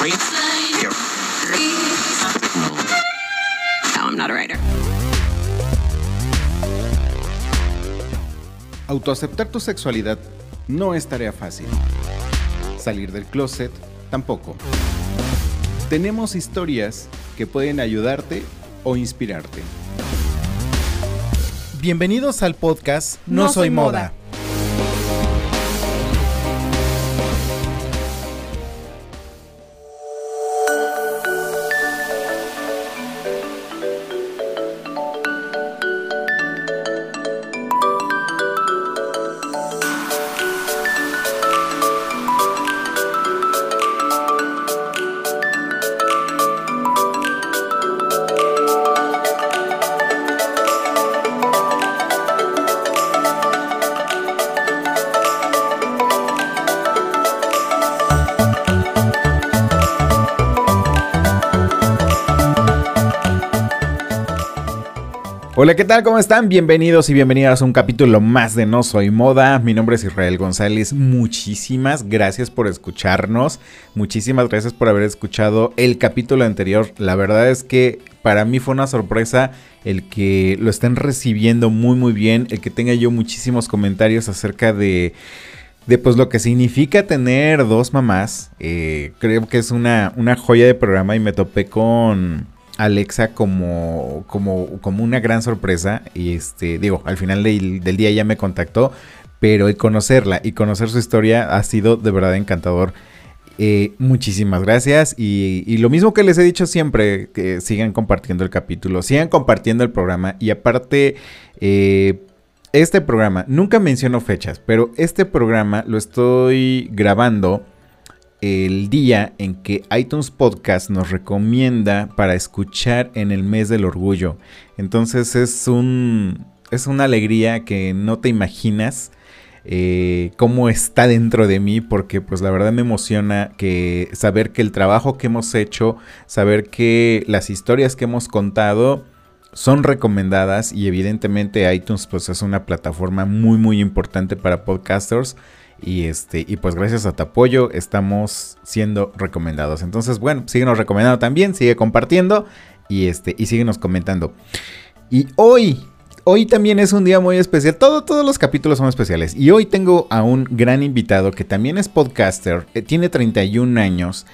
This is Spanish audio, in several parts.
I'm not a writer. Autoaceptar tu sexualidad no es tarea fácil. Salir del closet tampoco. Tenemos historias que pueden ayudarte o inspirarte. Bienvenidos al podcast No, Soy, moda. Hola, ¿qué tal? ¿Cómo están? Bienvenidos y bienvenidas a un capítulo más de No Soy Moda. Mi nombre es Israel González. Muchísimas gracias por escucharnos. Muchísimas gracias por haber escuchado el capítulo anterior. La verdad es que para mí fue una sorpresa el que lo estén recibiendo muy muy bien, el que tenga yo muchísimos comentarios acerca de de pues lo que significa tener dos mamás. Eh, creo que es una, una joya de programa y me topé con Alexa como, como, como una gran sorpresa. Y este, digo, al final del, día ya me contactó. Pero el conocerla y conocer su historia ha sido de verdad encantador. Eh, muchísimas gracias. Y, lo mismo que les he dicho siempre, que sigan compartiendo el capítulo, sigan compartiendo el programa. Y aparte, eh, este programa, nunca menciono fechas, pero este programa lo estoy grabando el día en que iTunes Podcast nos recomienda para escuchar en el mes del orgullo. Entonces es un es una alegría que no te imaginas eh, cómo está dentro de mí, porque pues la verdad me emociona que saber que el trabajo que hemos hecho, saber que las historias que hemos contado son recomendadas y evidentemente iTunes pues es una plataforma muy muy importante para podcasters y este, y pues gracias a tu apoyo estamos siendo recomendados. Entonces, bueno, síguenos recomendando también, sigue compartiendo y este, y síguenos comentando. Y hoy, hoy también es un día muy especial. Todo, todos los capítulos son especiales. Y hoy tengo a un gran invitado que también es podcaster, eh, tiene 31 años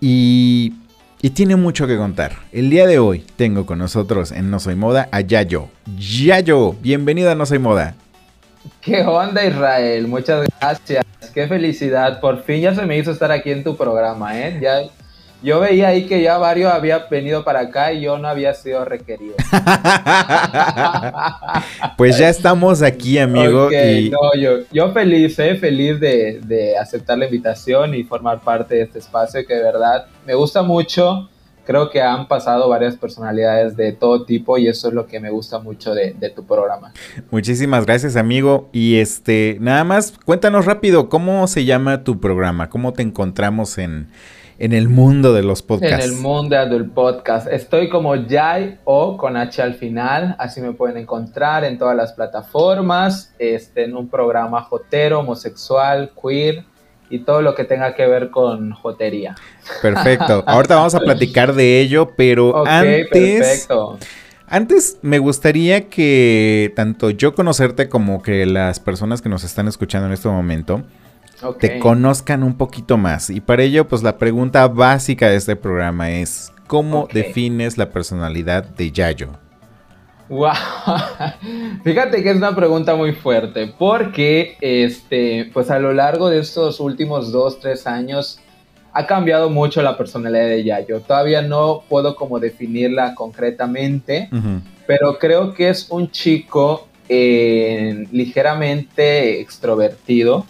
y, y tiene mucho que contar. El día de hoy tengo con nosotros en No Soy Moda a Yayo. Yayo, bienvenido a No Soy Moda. ¿Qué onda Israel? Muchas gracias. Qué felicidad. Por fin ya se me hizo estar aquí en tu programa, ¿eh? Ya, yo veía ahí que ya varios había venido para acá y yo no había sido requerido. pues ya estamos aquí, amigo. yo, feliz, ¿eh? feliz de, de aceptar la invitación y formar parte de este espacio que de verdad me gusta mucho creo que han pasado varias personalidades de todo tipo y eso es lo que me gusta mucho de, tu programa. Muchísimas gracias, amigo. Y este, nada más, cuéntanos rápido, ¿cómo se llama tu programa? ¿Cómo te encontramos en, el mundo de los podcasts? En el mundo del podcast. Estoy como Jai o con H al final, así me pueden encontrar en todas las plataformas, este, en un programa jotero, homosexual, queer y todo lo que tenga que ver con jotería. Perfecto. Ahorita vamos a platicar de ello, pero antes. Antes me gustaría que tanto yo conocerte como que las personas que nos están escuchando en este momento te conozcan un poquito más. Y para ello, pues la pregunta básica de este programa es: ¿cómo defines la personalidad de Yayo? Wow. Fíjate que es una pregunta muy fuerte, porque este, pues a lo largo de estos últimos dos, tres años ha cambiado mucho la personalidad de Yayo. Todavía no puedo como definirla concretamente, pero creo que es un chico eh, ligeramente extrovertido.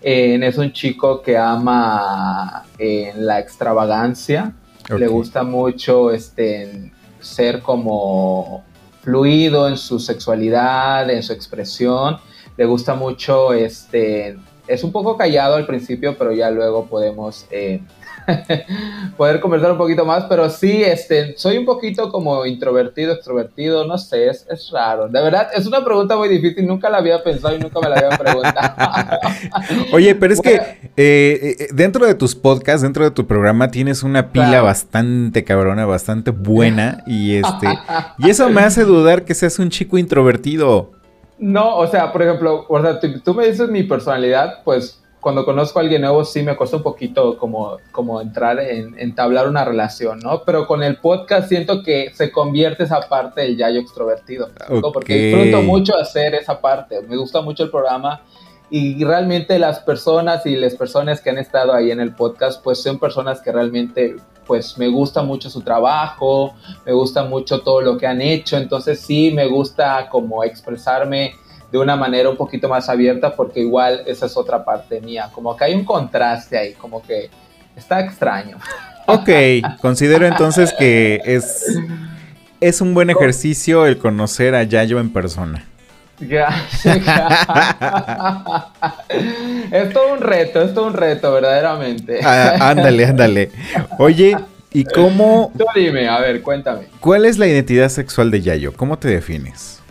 Eh, es un chico que ama eh, la extravagancia. Le gusta mucho este, ser como fluido en su sexualidad, en su expresión. Le gusta mucho, este, es un poco callado al principio, pero ya luego podemos eh, poder conversar un poquito más, pero sí, este, soy un poquito como introvertido, extrovertido, no sé, es, es raro. De verdad, es una pregunta muy difícil, nunca la había pensado y nunca me la había preguntado. Oye, pero es que eh, eh, dentro de tus podcasts, dentro de tu programa, tienes una pila Claro. bastante cabrona, bastante buena y este, y eso me hace dudar que seas un chico introvertido. No, o sea, por ejemplo, o sea, tú, tú me dices mi personalidad, pues cuando conozco a alguien nuevo sí me cuesta un poquito como, como entrar en entablar una relación, ¿no? Pero con el podcast siento que se convierte esa parte del yayo extrovertido, ¿me explico? Ok. porque disfruto mucho hacer esa parte, me gusta mucho el programa y realmente las personas y las personas que han estado ahí en el podcast, pues son personas que realmente, pues me gusta mucho su trabajo, me gusta mucho todo lo que han hecho, entonces sí me gusta como expresarme de una manera un poquito más abierta porque igual esa es otra parte mía, como que hay un contraste ahí, como que está extraño. Ok, considero entonces que es, es un buen ejercicio el conocer a Yayo en persona. Es todo un reto, es todo un reto, verdaderamente. Ah, ándale, ándale. Oye, ¿y cómo, Tú dime, a ver, cuéntame. cuál es la identidad sexual de Yayo? ¿Cómo te defines?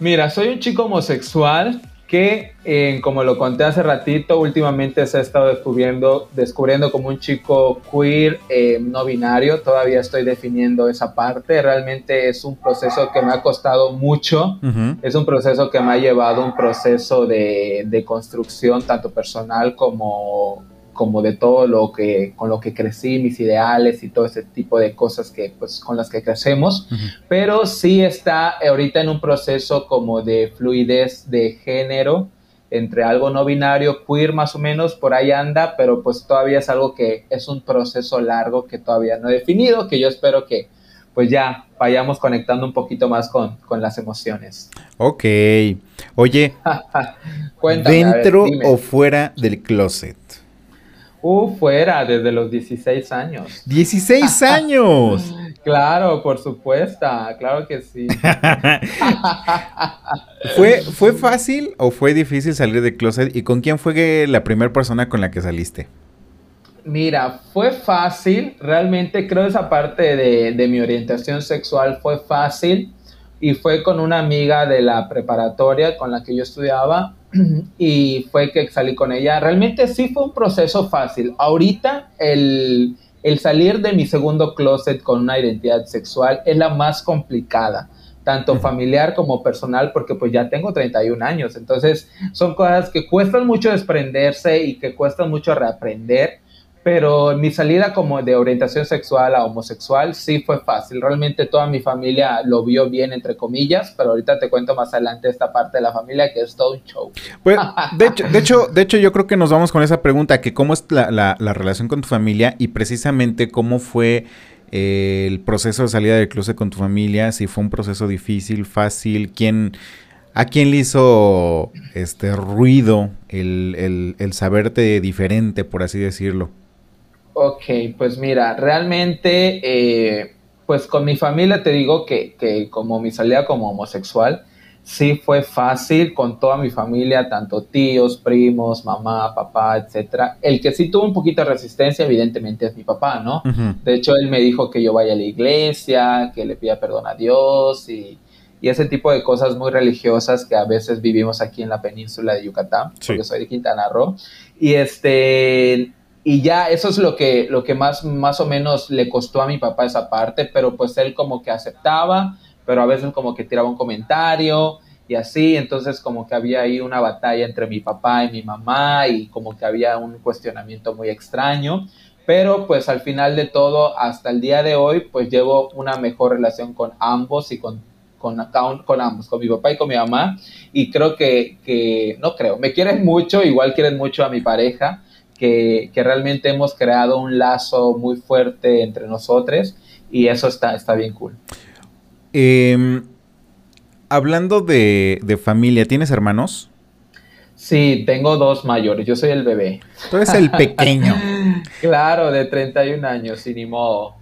Mira, soy un chico homosexual que, eh, como lo conté hace ratito, últimamente se ha estado descubriendo, descubriendo como un chico queer eh, no binario. Todavía estoy definiendo esa parte. Realmente es un proceso que me ha costado mucho. Es un proceso que me ha llevado un proceso de, de construcción tanto personal como, como de todo lo que con lo que crecí, mis ideales y todo ese tipo de cosas que pues con las que crecemos, pero sí está ahorita en un proceso como de fluidez de género entre algo no binario, queer más o menos, por ahí anda, pero pues todavía es algo que es un proceso largo que todavía no he definido, que yo espero que pues ya vayamos conectando un poquito más con, con las emociones. Ok. Oye, Cuéntame, ver, ¿dentro o fuera del closet? Uh, fuera, desde los 16 años. 16 años. Claro, por supuesto, claro que sí. ¿Fue, ¿Fue fácil o fue difícil salir del closet? ¿Y con quién fue la primera persona con la que saliste? Mira, fue fácil, realmente creo esa parte de, de mi orientación sexual fue fácil y fue con una amiga de la preparatoria con la que yo estudiaba y fue que salí con ella. Realmente sí fue un proceso fácil. Ahorita el, el salir de mi segundo closet con una identidad sexual es la más complicada tanto familiar como personal, porque pues ya tengo 31 años, entonces son cosas que cuestan mucho desprenderse y que cuestan mucho reaprender, pero mi salida como de orientación sexual a homosexual sí fue fácil, realmente toda mi familia lo vio bien, entre comillas, pero ahorita te cuento más adelante esta parte de la familia que es todo un show. Pues, de hecho, de hecho, de hecho, yo creo que nos vamos con esa pregunta, que cómo es la, la- la relación con tu familia y precisamente cómo fue eh, el proceso de salida del closet con tu familia, si fue un proceso difícil, fácil, quién, a quién le hizo este ruido el, el, el saberte diferente, por así decirlo. Ok, pues mira, realmente, eh, pues con mi familia te digo que, que como mi salida como homosexual, sí fue fácil con toda mi familia, tanto tíos, primos, mamá, papá, etcétera. El que sí tuvo un poquito de resistencia, evidentemente, es mi papá, ¿no? De hecho, él me dijo que yo vaya a la iglesia, que le pida perdón a Dios y, y ese tipo de cosas muy religiosas que a veces vivimos aquí en la península de Yucatán, Sí. porque soy de Quintana Roo. Y este y ya eso es lo que lo que más más o menos le costó a mi papá esa parte, pero pues él como que aceptaba, pero a veces como que tiraba un comentario y así, entonces como que había ahí una batalla entre mi papá y mi mamá y como que había un cuestionamiento muy extraño. Pero pues al final de todo, hasta el día de hoy, pues llevo una mejor relación con ambos y con, con, con, con ambos, con mi papá y con mi mamá, y creo que, que, no creo, me quieren mucho, igual quieren mucho a mi pareja, que, que realmente hemos creado un lazo muy fuerte entre nosotros, y eso está, está bien cool. Em, hablando de, de familia, ¿tienes hermanos? Sí, tengo dos mayores, yo soy el bebé. Tú eres el pequeño. Claro, de 31 años, y ni modo.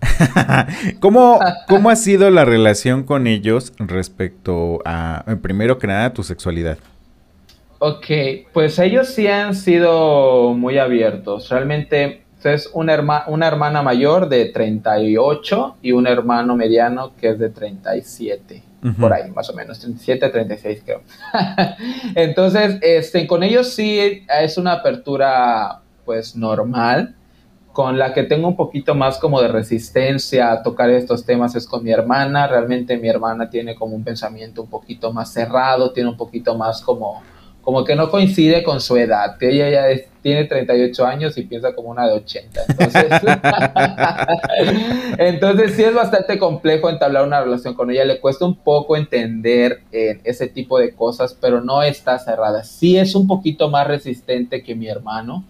¿Cómo, ¿Cómo ha sido la relación con ellos respecto a, primero que nada, tu sexualidad? Ok, pues ellos sí han sido muy abiertos. Realmente una, una hermana mayor de 38 y un hermano mediano que es de 37 por ahí, más o menos, 37, 36 creo. Entonces, este, con ellos sí es una apertura pues normal, con la que tengo un poquito más como de resistencia a tocar estos temas es con mi hermana, realmente mi hermana tiene como un pensamiento un poquito más cerrado, tiene un poquito más como como que no coincide con su edad, que ella ya tiene 38 años y piensa como una de 80. Entonces, entonces sí es bastante complejo entablar una relación con ella, le cuesta un poco entender eh, ese tipo de cosas, pero no está cerrada. Sí es un poquito más resistente que mi hermano,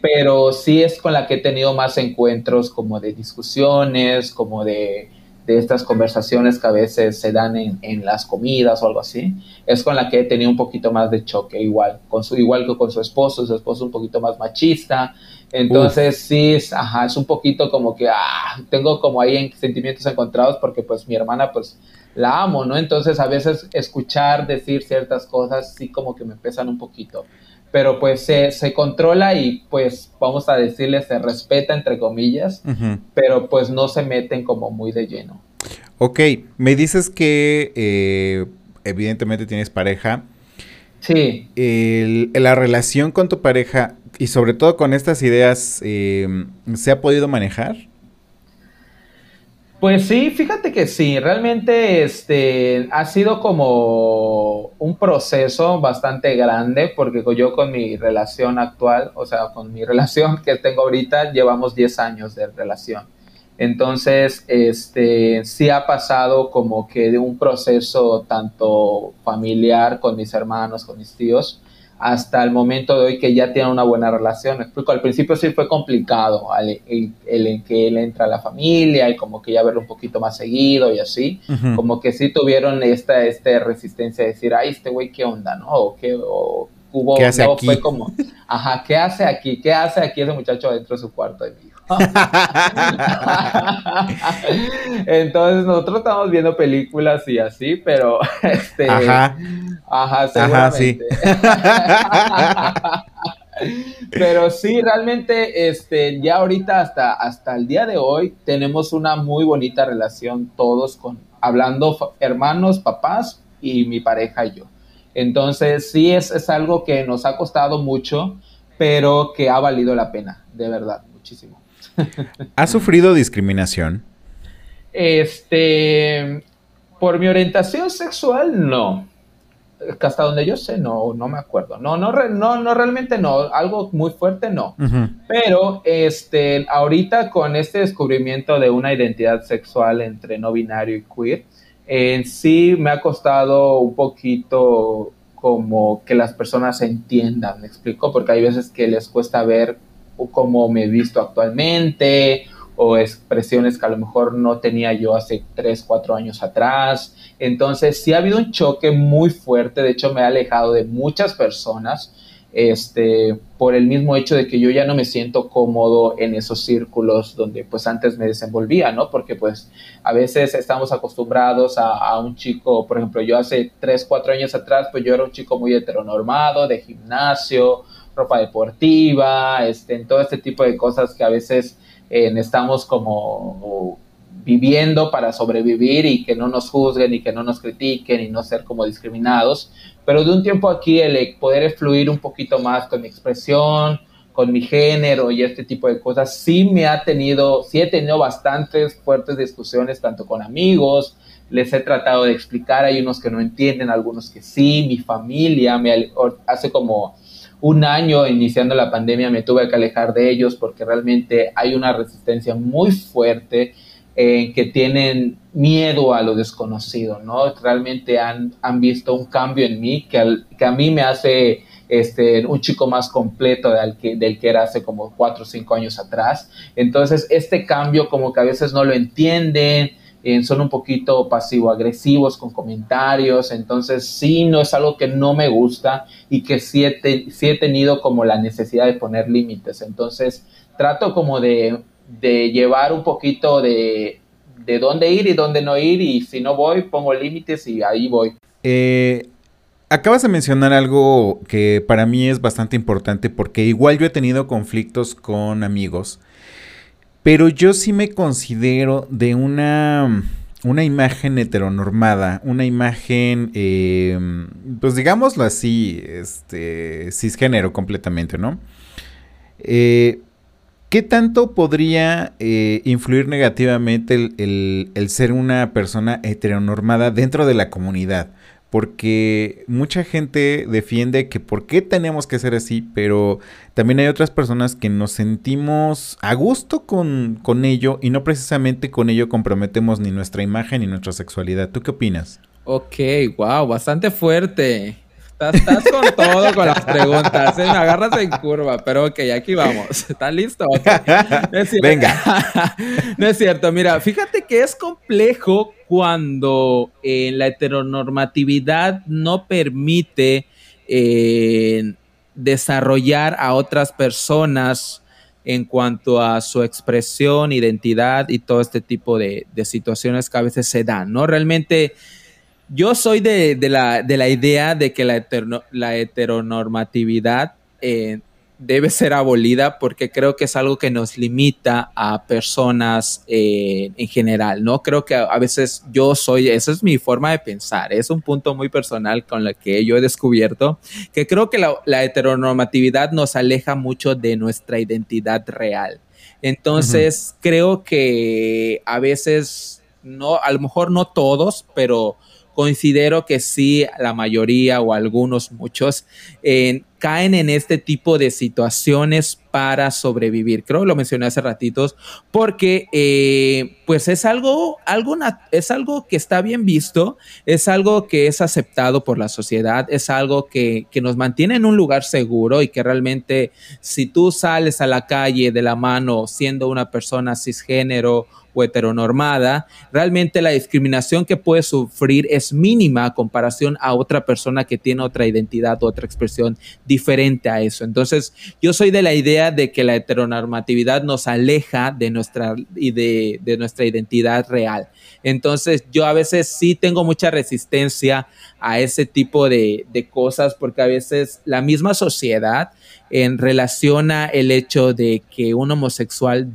pero sí es con la que he tenido más encuentros como de discusiones, como de de estas conversaciones que a veces se dan en, en, las comidas o algo así, es con la que he tenido un poquito más de choque, igual, con su, igual que con su esposo, su esposo un poquito más machista, entonces sí, es, ajá, es un poquito como que, ah, tengo como ahí sentimientos encontrados porque pues mi hermana pues la amo, ¿no? Entonces a veces escuchar decir ciertas cosas sí como que me pesan un poquito pero pues se, controla y pues vamos a decirle se respeta entre comillas, pero pues no se meten como muy de lleno. Ok, me dices que eh, evidentemente tienes pareja. Sí. la relación con tu pareja y sobre todo con estas ideas, eh, ¿se ha podido manejar? Pues sí, fíjate que sí, realmente este ha sido como un proceso bastante grande porque yo con mi relación actual, o sea, con mi relación que tengo ahorita, llevamos 10 años de relación. Entonces, este sí ha pasado como que de un proceso tanto familiar con mis hermanos, con mis tíos, hasta el momento de hoy que ya tiene una buena relación. Me explico, al principio sí fue complicado el, en que él entra a la familia y como que ya verlo un poquito más seguido y así, como que sí tuvieron esta, esta resistencia de decir, ay, este güey, ¿qué onda? ¿No? O qué, o hubo, ¿Qué hace aquí? fue como, ajá, ¿qué hace aquí? ¿Qué hace aquí ese muchacho dentro de su cuarto de? Entonces nosotros estamos viendo películas y así, pero este... Ajá. Ajá, seguramente. Pero sí, realmente, este, ya ahorita hasta, hasta el día de hoy tenemos una muy bonita relación todos con, hablando hermanos, papás y mi pareja y yo. Entonces, sí es, es algo que nos ha costado mucho, pero que ha valido la pena, de verdad, muchísimo. ¿Has sufrido discriminación? Este, por mi orientación sexual, no hasta donde yo sé, no, no me acuerdo. No, no, no, no, realmente no. Algo muy fuerte, no. Pero, este, ahorita con este descubrimiento de una identidad sexual entre no binario y queer, en sí me ha costado un poquito como que las personas entiendan, ¿me explico? Porque hay veces que les cuesta ver cómo me he visto actualmente o expresiones que a lo mejor no tenía yo hace 3, 4 años atrás. Entonces, sí ha habido un choque muy fuerte, de hecho me ha alejado de muchas personas, este, por el mismo hecho de que yo ya no me siento cómodo en esos círculos donde pues antes me desenvolvía, ¿no? Porque pues a veces estamos acostumbrados a, a un chico, por ejemplo, yo hace 3, 4 años atrás, pues yo era un chico muy heteronormado, de gimnasio, ropa deportiva, este, en todo este tipo de cosas que a veces estamos como viviendo para sobrevivir y que no nos juzguen y que no nos critiquen y no ser como discriminados. Pero de un tiempo aquí el poder fluir un poquito más con mi expresión, con mi género y este tipo de cosas, sí me ha tenido, sí he tenido bastantes fuertes discusiones tanto con amigos, les he tratado de explicar, hay unos que no entienden, algunos que sí, mi familia me hace como un año iniciando la pandemia me tuve que alejar de ellos porque realmente hay una resistencia muy fuerte en que tienen miedo a lo desconocido, ¿no? Realmente han, han visto un cambio en mí que, que a mí me hace este, un chico más completo del que, del que era hace como cuatro o cinco años atrás. Entonces, este cambio como que a veces no lo entienden, eh, son un poquito pasivo-agresivos con comentarios, entonces sí, no es algo que no me gusta y que sí he, tenido como la necesidad de poner límites, entonces trato como de, de llevar un poquito de, de dónde ir y dónde no ir. Y si no voy pongo límites y ahí voy. Eh, acabas de mencionar algo que para mí es bastante importante porque igual yo he tenido conflictos con amigos pero yo sí me considero de una, una imagen heteronormada, una imagen, eh, pues digámoslo así, este, cisgénero completamente, ¿no? Eh, ¿Qué tanto podría eh, influir negativamente el, el, ser una persona heteronormada dentro de la comunidad? Porque mucha gente defiende que por qué tenemos que ser así, pero también hay otras personas que nos sentimos a gusto con, con ello y no precisamente con ello comprometemos ni nuestra imagen ni nuestra sexualidad. ¿Tú qué opinas? Ok, wow, bastante fuerte. Estás, con todo con las preguntas, ¿eh? me agarras en curva, pero ok, aquí vamos. ¿Estás listo? Venga. no es cierto, mira, fíjate que es complejo cuando eh, la heteronormatividad no permite eh, desarrollar a otras personas en cuanto a su expresión, identidad y todo este tipo de, de situaciones que a veces se dan, ¿no? Realmente yo soy de, la, idea de que la, la heteronormatividad eh, debe ser abolida porque creo que es algo que nos limita a personas eh, en general, ¿no? Creo que a, veces yo soy, esa es mi forma de pensar, es un punto muy personal con el que yo he descubierto, que creo que la, heteronormatividad nos aleja mucho de nuestra identidad real. Entonces, creo que a veces, no, a lo mejor no todos, pero considero que sí, la mayoría o algunos, muchos, caen en este tipo de situaciones para sobrevivir. Creo que lo mencioné hace ratitos, porque eh, pues es algo, algo, es algo que está bien visto, es algo que es aceptado por la sociedad, es algo que, que nos mantiene en un lugar seguro y que realmente si tú sales a la calle de la mano siendo una persona cisgénero, o heteronormada, realmente la discriminación que puede sufrir es mínima a comparación a otra persona que tiene otra identidad, otra expresión diferente a eso. Entonces, yo soy de la idea de que la heteronormatividad nos aleja de nuestra, de, de nuestra identidad real. Entonces, yo a veces sí tengo mucha resistencia a ese tipo de, de cosas porque a veces la misma sociedad en relaciona el hecho de que un homosexual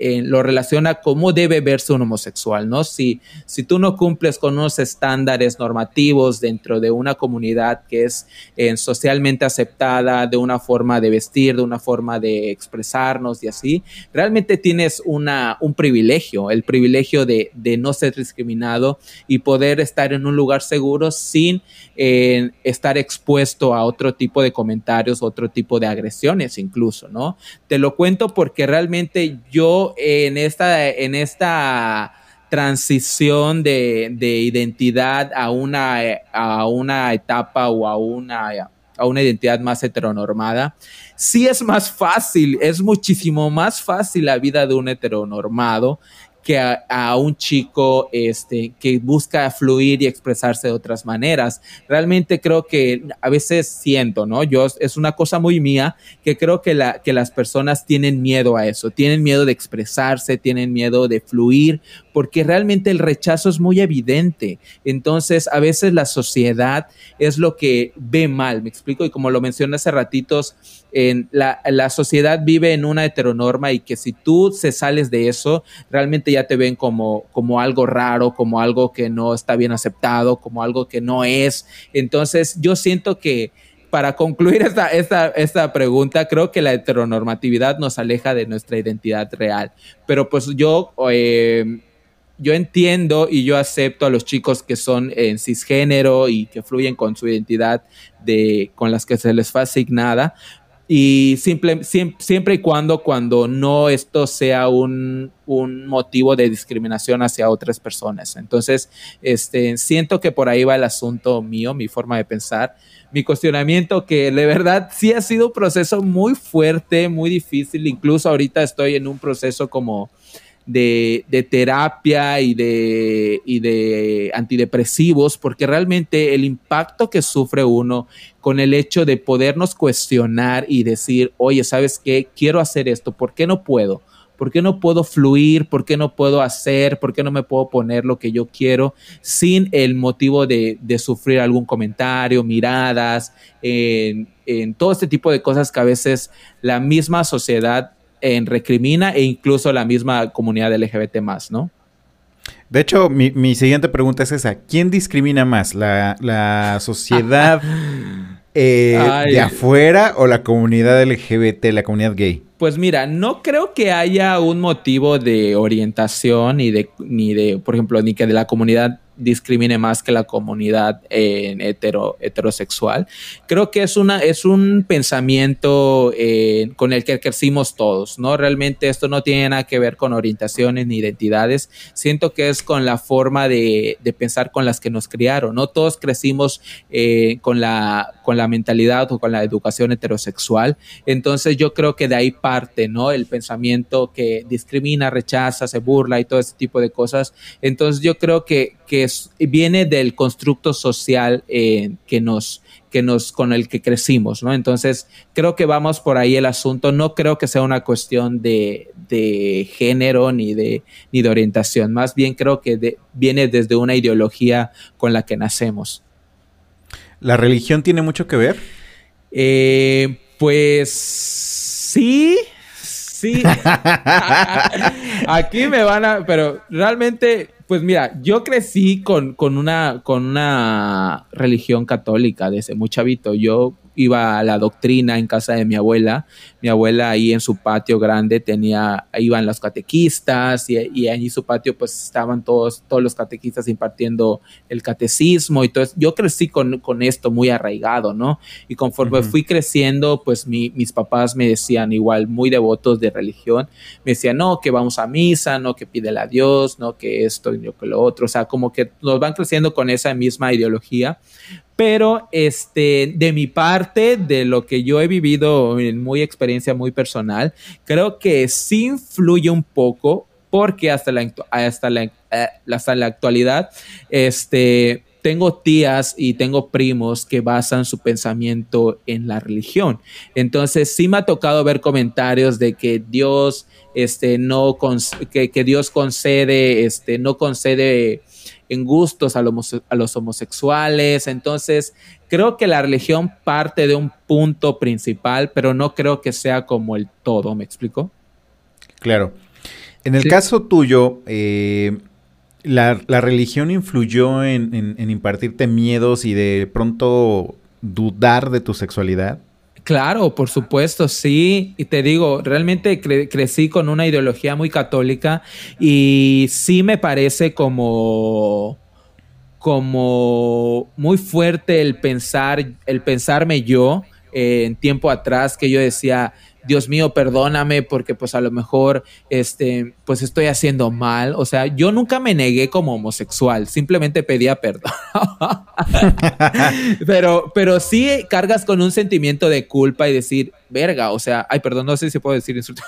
lo relaciona cómo debe verse un homosexual, ¿no? Si, si tú no cumples con unos estándares normativos dentro de una comunidad que es eh, socialmente aceptada, de una forma de vestir, de una forma de expresarnos y así, realmente tienes una, un privilegio, el privilegio de, de no ser discriminado y poder estar en un lugar seguro sin eh, estar expuesto a otro tipo de comentarios, otro tipo de agresiones incluso, ¿no? Te lo cuento porque realmente yo en esta, en esta transición de, identidad a una, a una etapa o a una, a una identidad más heteronormada, sí es más fácil, es muchísimo más fácil la vida de un heteronormado que a, un chico este, que busca fluir y expresarse de otras maneras. Realmente creo que a veces siento, ¿no? Yo es una cosa muy mía que creo que, la, que las personas tienen miedo a eso, tienen miedo de expresarse, tienen miedo de fluir, porque realmente el rechazo es muy evidente. Entonces, a veces la sociedad es lo que ve mal, me explico, y como lo mencioné hace ratitos, en la, la, sociedad vive en una heteronorma y que si tú se sales de eso, realmente ya te ven como, como algo raro, como algo que no está bien aceptado, como algo que no es. Entonces, yo siento que para concluir esta, esta, esta, pregunta, creo que la heteronormatividad nos aleja de nuestra identidad real. Pero pues yo eh, yo entiendo y yo acepto a los chicos que son en cisgénero y que fluyen con su identidad de, con las que se les fue asignada. Y simple, siempre, y cuando, cuando no esto sea un, un, motivo de discriminación hacia otras personas. Entonces, este, siento que por ahí va el asunto mío, mi forma de pensar, mi cuestionamiento, que de verdad sí ha sido un proceso muy fuerte, muy difícil. Incluso ahorita estoy en un proceso como de, terapia y de, y de antidepresivos, porque realmente el impacto que sufre uno con el hecho de podernos cuestionar y decir, oye, ¿sabes qué? Quiero hacer esto, ¿por qué no puedo? ¿Por qué no puedo fluir? ¿Por qué no puedo hacer? ¿Por qué no me puedo poner lo que yo quiero sin el motivo de, sufrir algún comentario, miradas, en, en todo este tipo de cosas que a veces la misma sociedad en recrimina e incluso la misma comunidad LGBT más, ¿no? De hecho, mi, siguiente pregunta es esa. ¿Quién discrimina más? ¿La, la sociedad eh, de afuera o la comunidad LGBT, la comunidad gay? Pues mira, no creo que haya un motivo de orientación ni de, ni de, por ejemplo, ni que de la comunidad discrimine más que la comunidad hetero, heterosexual. Creo que es, una, es un pensamiento eh, con el que crecimos todos, ¿no? Realmente esto no tiene nada que ver con orientaciones ni identidades. Siento que es con la forma de, pensar con las que nos criaron, ¿no? Todos crecimos eh, con, la, con la mentalidad o con la educación heterosexual. Entonces yo creo que de ahí parte, ¿no? El pensamiento que discrimina, rechaza, se burla y todo ese tipo de cosas. Entonces yo creo que, que viene del constructo social eh, que nos, que nos, con el que crecimos, ¿no? Entonces, creo que vamos por ahí el asunto. No creo que sea una cuestión de, género ni de, ni de orientación. Más bien creo que viene desde una ideología con la que nacemos. ¿La religión tiene mucho que ver? Eh, pues sí, sí. Aquí me van a, pero realmente pues mira, yo crecí con, con, una, con una religión católica desde muy chavito. Yo iba a la doctrina en casa de mi abuela. Mi abuela ahí en su patio grande tenía, iban los catequistas y, y ahí en su patio pues estaban todos, todos los catequistas impartiendo el catecismo y todo eso. Yo crecí con, con esto muy arraigado, ¿no? Y conforme fui creciendo, pues mis papás me decían igual muy devotos de religión, me decían, no, que vamos a misa, no, que pídele a Dios, no, que esto y que lo otro. O sea, como que nos van creciendo con esa misma ideología pero este, de mi parte, de lo que yo he vivido en muy experiencia muy personal, creo que sí influye un poco porque hasta la, hasta la, eh, hasta la actualidad, este, tengo tías y tengo primos que basan su pensamiento en la religión. Entonces sí me ha tocado ver comentarios de que Dios, este, no, que, que Dios concede, este, no concede en gustos a, los homosexuales. Entonces, creo que la religión parte de un punto principal, pero no creo que sea como el todo, ¿me explico? Claro. En el caso tuyo, eh, la, religión influyó en impartirte miedos y de pronto dudar de tu sexualidad? Claro, por supuesto, sí. Y te digo, realmente crecí con una ideología muy católica y sí me parece como como muy fuerte el pensar, el pensarme yo eh, en tiempo atrás que yo decía, Dios mío, perdóname porque pues a lo mejor este pues estoy haciendo mal, o sea, yo nunca me negué como homosexual, simplemente pedía perdón. pero pero sí cargas con un sentimiento de culpa y decir, verga, o sea, ay, perdón, no sé si puedo decir insulto.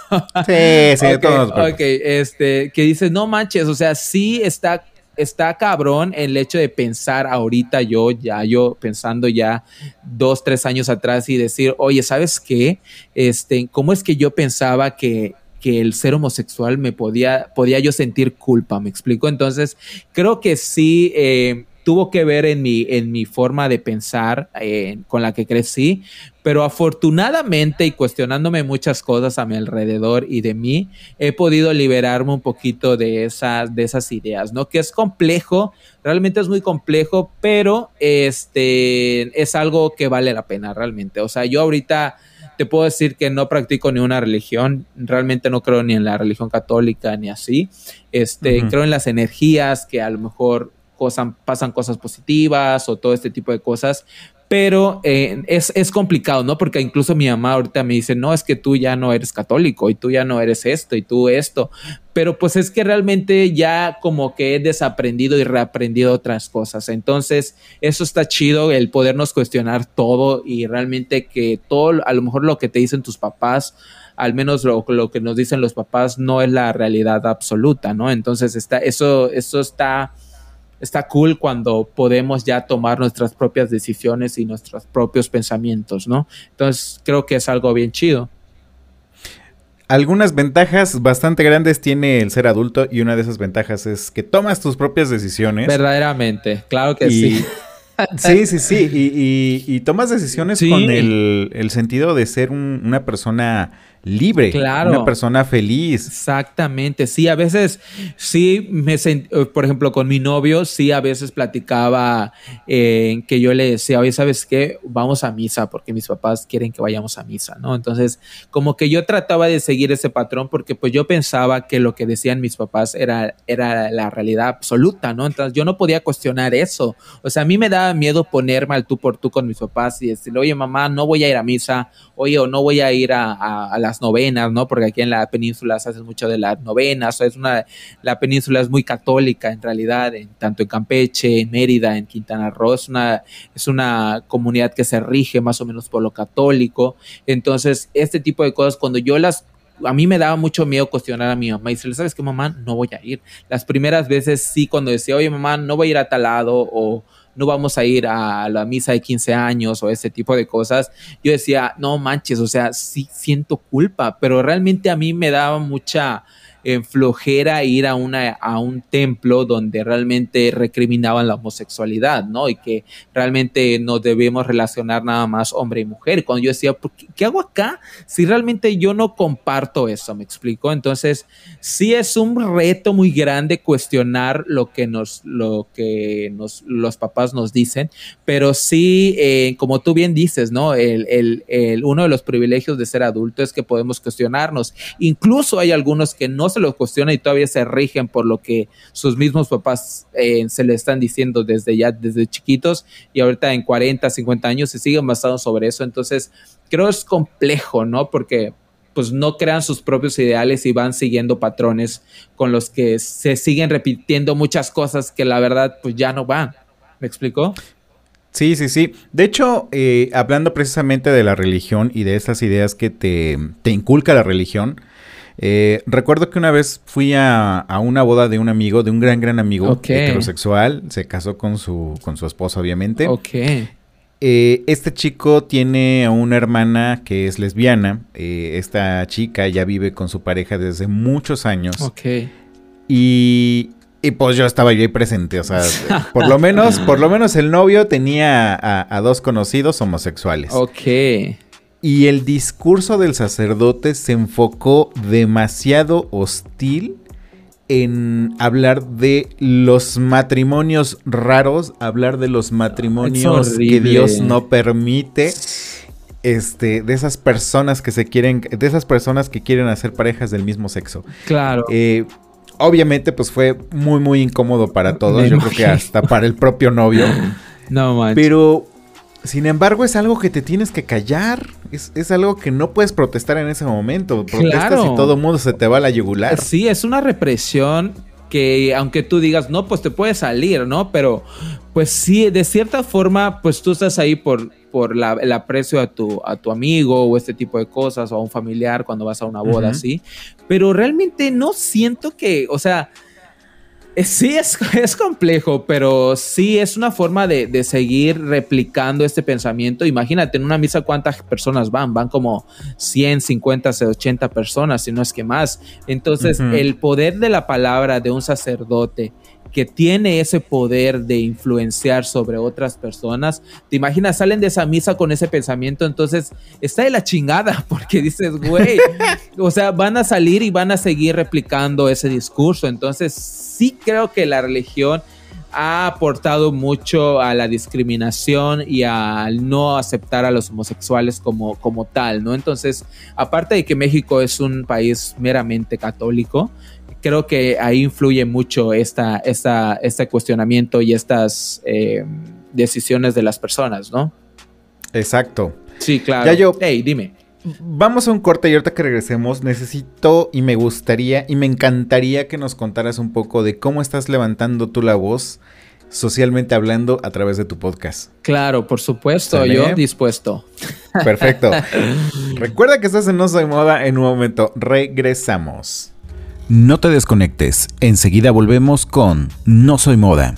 sí, sí, todos. Ok, este, que dices, no manches, o sea, sí está está cabrón el hecho de pensar ahorita yo, ya yo pensando ya dos, tres años atrás y decir, oye, ¿sabes qué? Este, ¿cómo es que yo pensaba que, que el ser homosexual me podía, podía yo sentir culpa? ¿Me explico? Entonces, creo que sí, eh, tuvo que ver en mi, en mi forma de pensar eh, con la que crecí, pero afortunadamente y cuestionándome muchas cosas a mi alrededor y de mí, he podido liberarme un poquito de esas, de esas ideas, ¿no? Que es complejo, realmente es muy complejo, pero este, es algo que vale la pena realmente. O sea, yo ahorita te puedo decir que no practico ni una religión, realmente no creo ni en la religión católica ni así. Este, creo en las energías que a lo mejor pasan cosas positivas o todo este tipo de cosas, pero eh, es, es, complicado, ¿no? Porque incluso mi mamá ahorita me dice, no, es que tú ya no eres católico y tú ya no eres esto y tú esto, pero pues es que realmente ya como que he desaprendido y reaprendido otras cosas, entonces eso está chido, el podernos cuestionar todo y realmente que todo, a lo mejor lo que te dicen tus papás, al menos lo, lo que nos dicen los papás no es la realidad absoluta, ¿no? Entonces está, eso, eso está está cool cuando podemos ya tomar nuestras propias decisiones y nuestros propios pensamientos, ¿no? Entonces creo que es algo bien chido. Algunas ventajas bastante grandes tiene el ser adulto y una de esas ventajas es que tomas tus propias decisiones. Verdaderamente, claro que sí. Sí, sí, sí. Y, tomas decisiones con el, sentido de ser una persona libre, claro. una persona feliz. Exactamente, sí, a veces, sí, me eh, por ejemplo, con mi novio, sí, a veces platicaba eh, que yo le decía, oye, ¿sabes qué? Vamos a misa porque mis papás quieren que vayamos a misa, ¿no? Entonces, como que yo trataba de seguir ese patrón porque pues yo pensaba que lo que decían mis papás era, era la realidad absoluta, ¿no? Entonces yo no podía cuestionar eso. O sea, a mí me daba miedo ponerme al tú por tú con mis papás y decirle, oye, mamá, no voy a ir a misa, oye, o no voy a ir a, a la novenas, ¿no? Porque aquí en la península se hace mucho de las novenas, es una, la península es muy católica en realidad, en, tanto en Campeche, en Mérida, en Quintana Roo, es una, es una comunidad que se rige más o menos por lo católico, entonces este tipo de cosas, cuando yo las a mí me daba mucho miedo cuestionar a mi mamá y decirle, ¿sabes qué, mamá? No voy a ir. Las primeras veces sí, cuando decía, oye, mamá, no voy a ir a tal lado o no vamos a ir a la misa de 15 años o ese tipo de cosas, yo decía, no manches, o sea, sí siento culpa, pero realmente a mí me daba mucha en flojera ir a, una, a un templo donde realmente recriminaban la homosexualidad, ¿no? Y que realmente nos debemos relacionar nada más hombre y mujer. Cuando yo decía, ¿qué, hago acá si realmente yo no comparto eso? ¿Me explico? Entonces, sí es un reto muy grande cuestionar lo que nos, lo que nos, los papás nos dicen, pero sí, eh, como tú bien dices, ¿no? El, el, el, uno de los privilegios de ser adulto es que podemos cuestionarnos. Incluso hay algunos que no se lo cuestionan y todavía se rigen por lo que sus mismos papás eh, se le están diciendo desde ya, desde chiquitos y ahorita en 40, 50 años se siguen basando sobre eso. Entonces, creo es complejo, ¿no? Porque pues no crean sus propios ideales y van siguiendo patrones con los que se siguen repitiendo muchas cosas que la verdad pues ya no van. ¿Me explicó? Sí, sí, sí. De hecho, eh, hablando precisamente de la religión y de esas ideas que te, te inculca la religión, eh, recuerdo que una vez fui a, una boda de un amigo, de un gran, gran amigo heterosexual. Se casó con su, con su esposa, obviamente. Ok. Eh, este chico tiene una hermana que es lesbiana. Eh, esta chica ya vive con su pareja desde muchos años. Ok. Y, y pues yo estaba yo ahí presente, o sea, por lo menos, por lo menos el novio tenía a, a dos conocidos homosexuales. Ok. Y el discurso del sacerdote se enfocó demasiado hostil en hablar de los matrimonios raros, hablar de los matrimonios que Dios no permite. Este, de esas personas que se quieren, de esas personas que quieren hacer parejas del mismo sexo. Claro. Eh, obviamente, pues fue muy, muy incómodo para todos. Yo creo que hasta para el propio novio. No manches. Pero sin embargo, es algo que te tienes que callar. Es, algo que no puedes protestar en ese momento. Protestas claro. y todo el mundo se te va a la yugular. Sí, es una represión que aunque tú digas, no, pues te puedes salir, ¿no? Pero pues sí, de cierta forma, pues tú estás ahí por, por el aprecio a tu, a tu amigo o este tipo de cosas o a un familiar cuando vas a una boda, así. Pero realmente no siento que, o sea, sí, es, es complejo, pero sí es una forma de, seguir replicando este pensamiento. Imagínate, en una misa cuántas personas van, van como 100, 50, 80 personas, si no es que más. Entonces, el poder de la palabra de un sacerdote que tiene ese poder de influenciar sobre otras personas, te imaginas, salen de esa misa con ese pensamiento, entonces está de la chingada, porque dices, güey, o sea, van a salir y van a seguir replicando ese discurso, entonces sí creo que la religión ha aportado mucho a la discriminación y al no aceptar a los homosexuales como, como tal, ¿no? Entonces, aparte de que México es un país meramente católico, creo que ahí influye mucho esta, esta, este cuestionamiento y estas eh, decisiones de las personas, ¿no? Exacto. Sí, claro. Ya yo. Hey, dime. Vamos a un corte y ahorita que regresemos, necesito y me gustaría y me encantaría que nos contaras un poco de cómo estás levantando tú la voz socialmente hablando a través de tu podcast. Claro, por supuesto, yo dispuesto. Perfecto. Recuerda que estás en No Soy Moda, en un momento regresamos. No te desconectes, enseguida volvemos con No Soy Moda.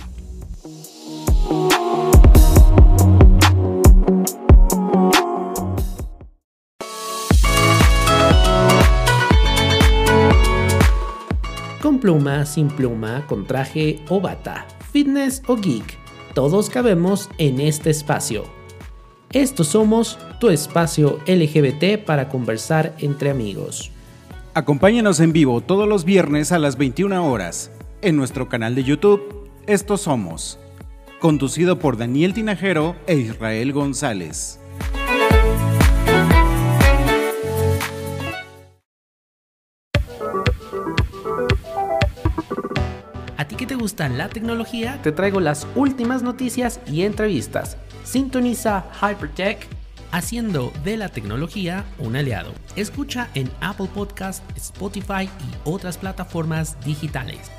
Con pluma, sin pluma, con traje o bata, fitness o geek todos cabemos en este espacio. Estos somos tu espacio LGBT para conversar entre amigos. Acompáñanos en vivo todos los viernes a las 21 horas en nuestro canal de YouTube Estos Somos, conducido por Daniel Tinajero e Israel González. ¿A ti que te gusta la tecnología? Te traigo las últimas noticias y entrevistas. Sintoniza Hypertech haciendo de la tecnología un aliado. Escucha en Apple Podcast, Spotify y otras plataformas digitales.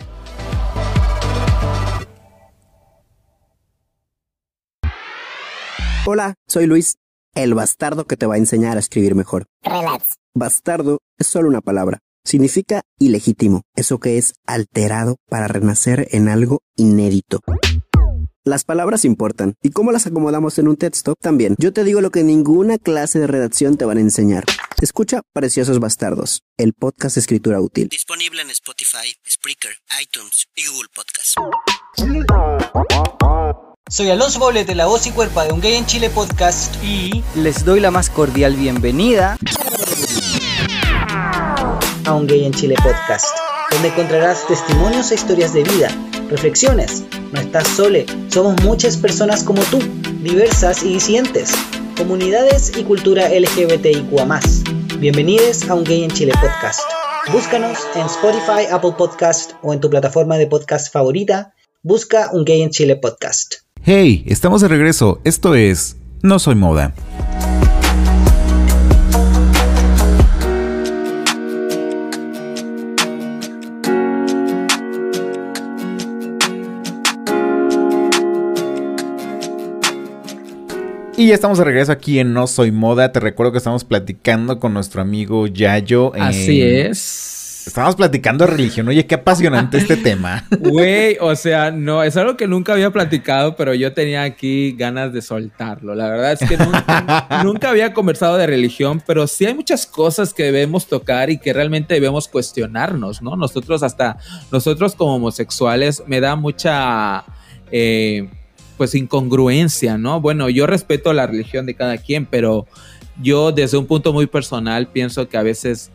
Hola, soy Luis, el bastardo que te va a enseñar a escribir mejor. Relax. Bastardo es solo una palabra. Significa ilegítimo, eso que es alterado para renacer en algo inédito. Las palabras importan, y cómo las acomodamos en un texto también. Yo te digo lo que ninguna clase de redacción te van a enseñar. Escucha Preciosos Bastardos, el podcast de escritura útil. Disponible en Spotify, Spreaker, iTunes y Google Podcast. Soy Alonso Paulet de La Voz y Cuerpa de Un Gay en Chile Podcast y les doy la más cordial bienvenida a Un Gay en Chile Podcast, donde encontrarás testimonios e historias de vida, reflexiones. No estás sole, somos muchas personas como tú, diversas y disidentes, comunidades y cultura LGBTIQA+. Bienvenidos a Un Gay en Chile Podcast. Búscanos en Spotify, Apple Podcast o en tu plataforma de podcast favorita. Busca Un Gay en Chile Podcast. Hey, estamos de regreso. Esto es No Soy Moda. Y ya estamos de regreso aquí en No Soy Moda. Te recuerdo que estamos platicando con nuestro amigo Yayo. Así es. Estamos platicando de religión. Oye, qué apasionante este tema. Güey, o sea, no, es algo que nunca había platicado, pero yo tenía aquí ganas de soltarlo. La verdad es que nunca, nunca, había conversado de religión, pero sí hay muchas cosas que debemos tocar y que realmente debemos cuestionarnos, ¿no? Nosotros hasta, nosotros como homosexuales, me da mucha... Eh, pues incongruencia, ¿no? Bueno, yo respeto la religión de cada quien, pero yo desde un punto muy personal pienso que a veces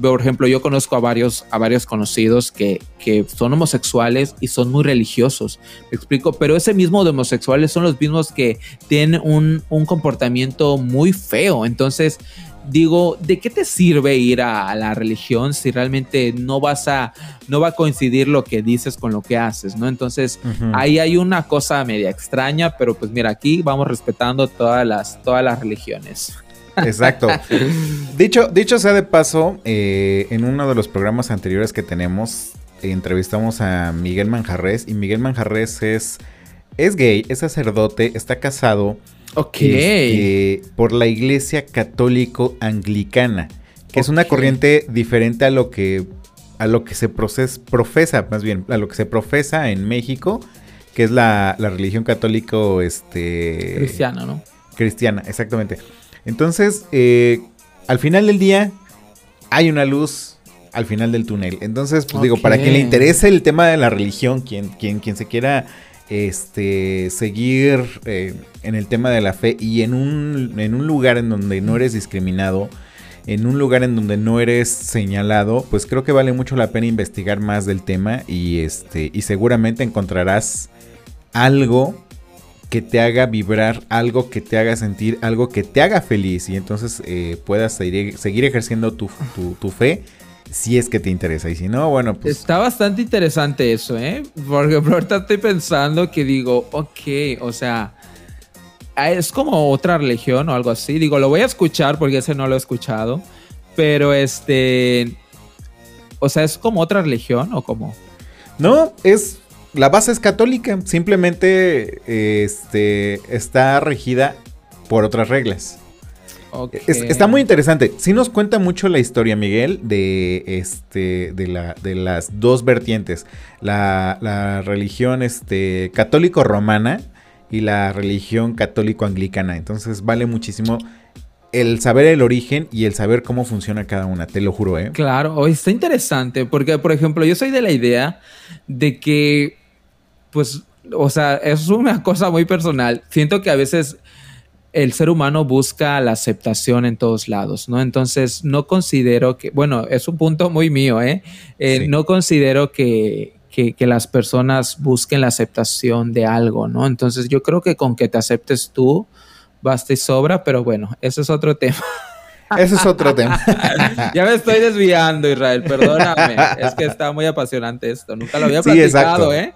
por ejemplo, yo conozco a varios, a varios conocidos que, que, son homosexuales y son muy religiosos. Me explico, pero ese mismo de homosexuales son los mismos que tienen un, un comportamiento muy feo. Entonces, digo, ¿de qué te sirve ir a, a, la religión si realmente no vas a, no va a coincidir lo que dices con lo que haces, ¿no? Entonces, uh -huh. ahí hay una cosa media extraña, pero pues mira, aquí vamos respetando todas las, todas las religiones. Exacto. dicho, dicho sea de paso, eh, en uno de los programas anteriores que tenemos, entrevistamos a Miguel Manjarres y Miguel Manjarres es, es gay, es sacerdote, está casado. Ok. Este, por la iglesia católico anglicana, que okay. es una corriente diferente a lo que, a lo que se proces, profesa, más bien, a lo que se profesa en México, que es la, la religión católico, este... Cristiana, ¿no? Cristiana, exactamente. Entonces, eh, al final del día, hay una luz al final del túnel. Entonces, pues okay. digo, para quien le interese el tema de la religión, quien, quien, quien se quiera este, seguir eh, en el tema de la fe y en un, en un lugar en donde no eres discriminado, en un lugar en donde no eres señalado, pues creo que vale mucho la pena investigar más del tema y, este, y seguramente encontrarás algo que te haga vibrar, algo que te haga sentir, algo que te haga feliz y entonces eh, puedas seguir, ejerciendo tu, tu, fe si es que te interesa y si no, bueno, pues... Está bastante interesante eso, ¿eh? Porque ahorita estoy pensando que digo, ok, o sea, es como otra religión o algo así. Digo, lo voy a escuchar porque ese no lo he escuchado, pero este... O sea, ¿es como otra religión o como...? No, es la base es católica, simplemente este, está regida por otras reglas. Okay. Es, está muy interesante. Sí nos cuenta mucho la historia, Miguel, de, este, de, la, de las dos vertientes. La, la religión este, católico-romana y la religión católico-anglicana. Entonces vale muchísimo el saber el origen y el saber cómo funciona cada una, te lo juro, ¿eh? Claro, está interesante, porque por ejemplo, yo soy de la idea de que, pues, o sea, es una cosa muy personal. Siento que a veces el ser humano busca la aceptación en todos lados, ¿no? Entonces, no considero que, bueno, es un punto muy mío, ¿eh? eh no considero que, que, las personas busquen la aceptación de algo, ¿no? Entonces, yo creo que con que te aceptes tú, basta y sobra, pero bueno, ese es otro tema. Ese es otro tema. ya me estoy desviando, Israel, perdóname. Es que está muy apasionante esto. Nunca lo había platicado, ¿eh?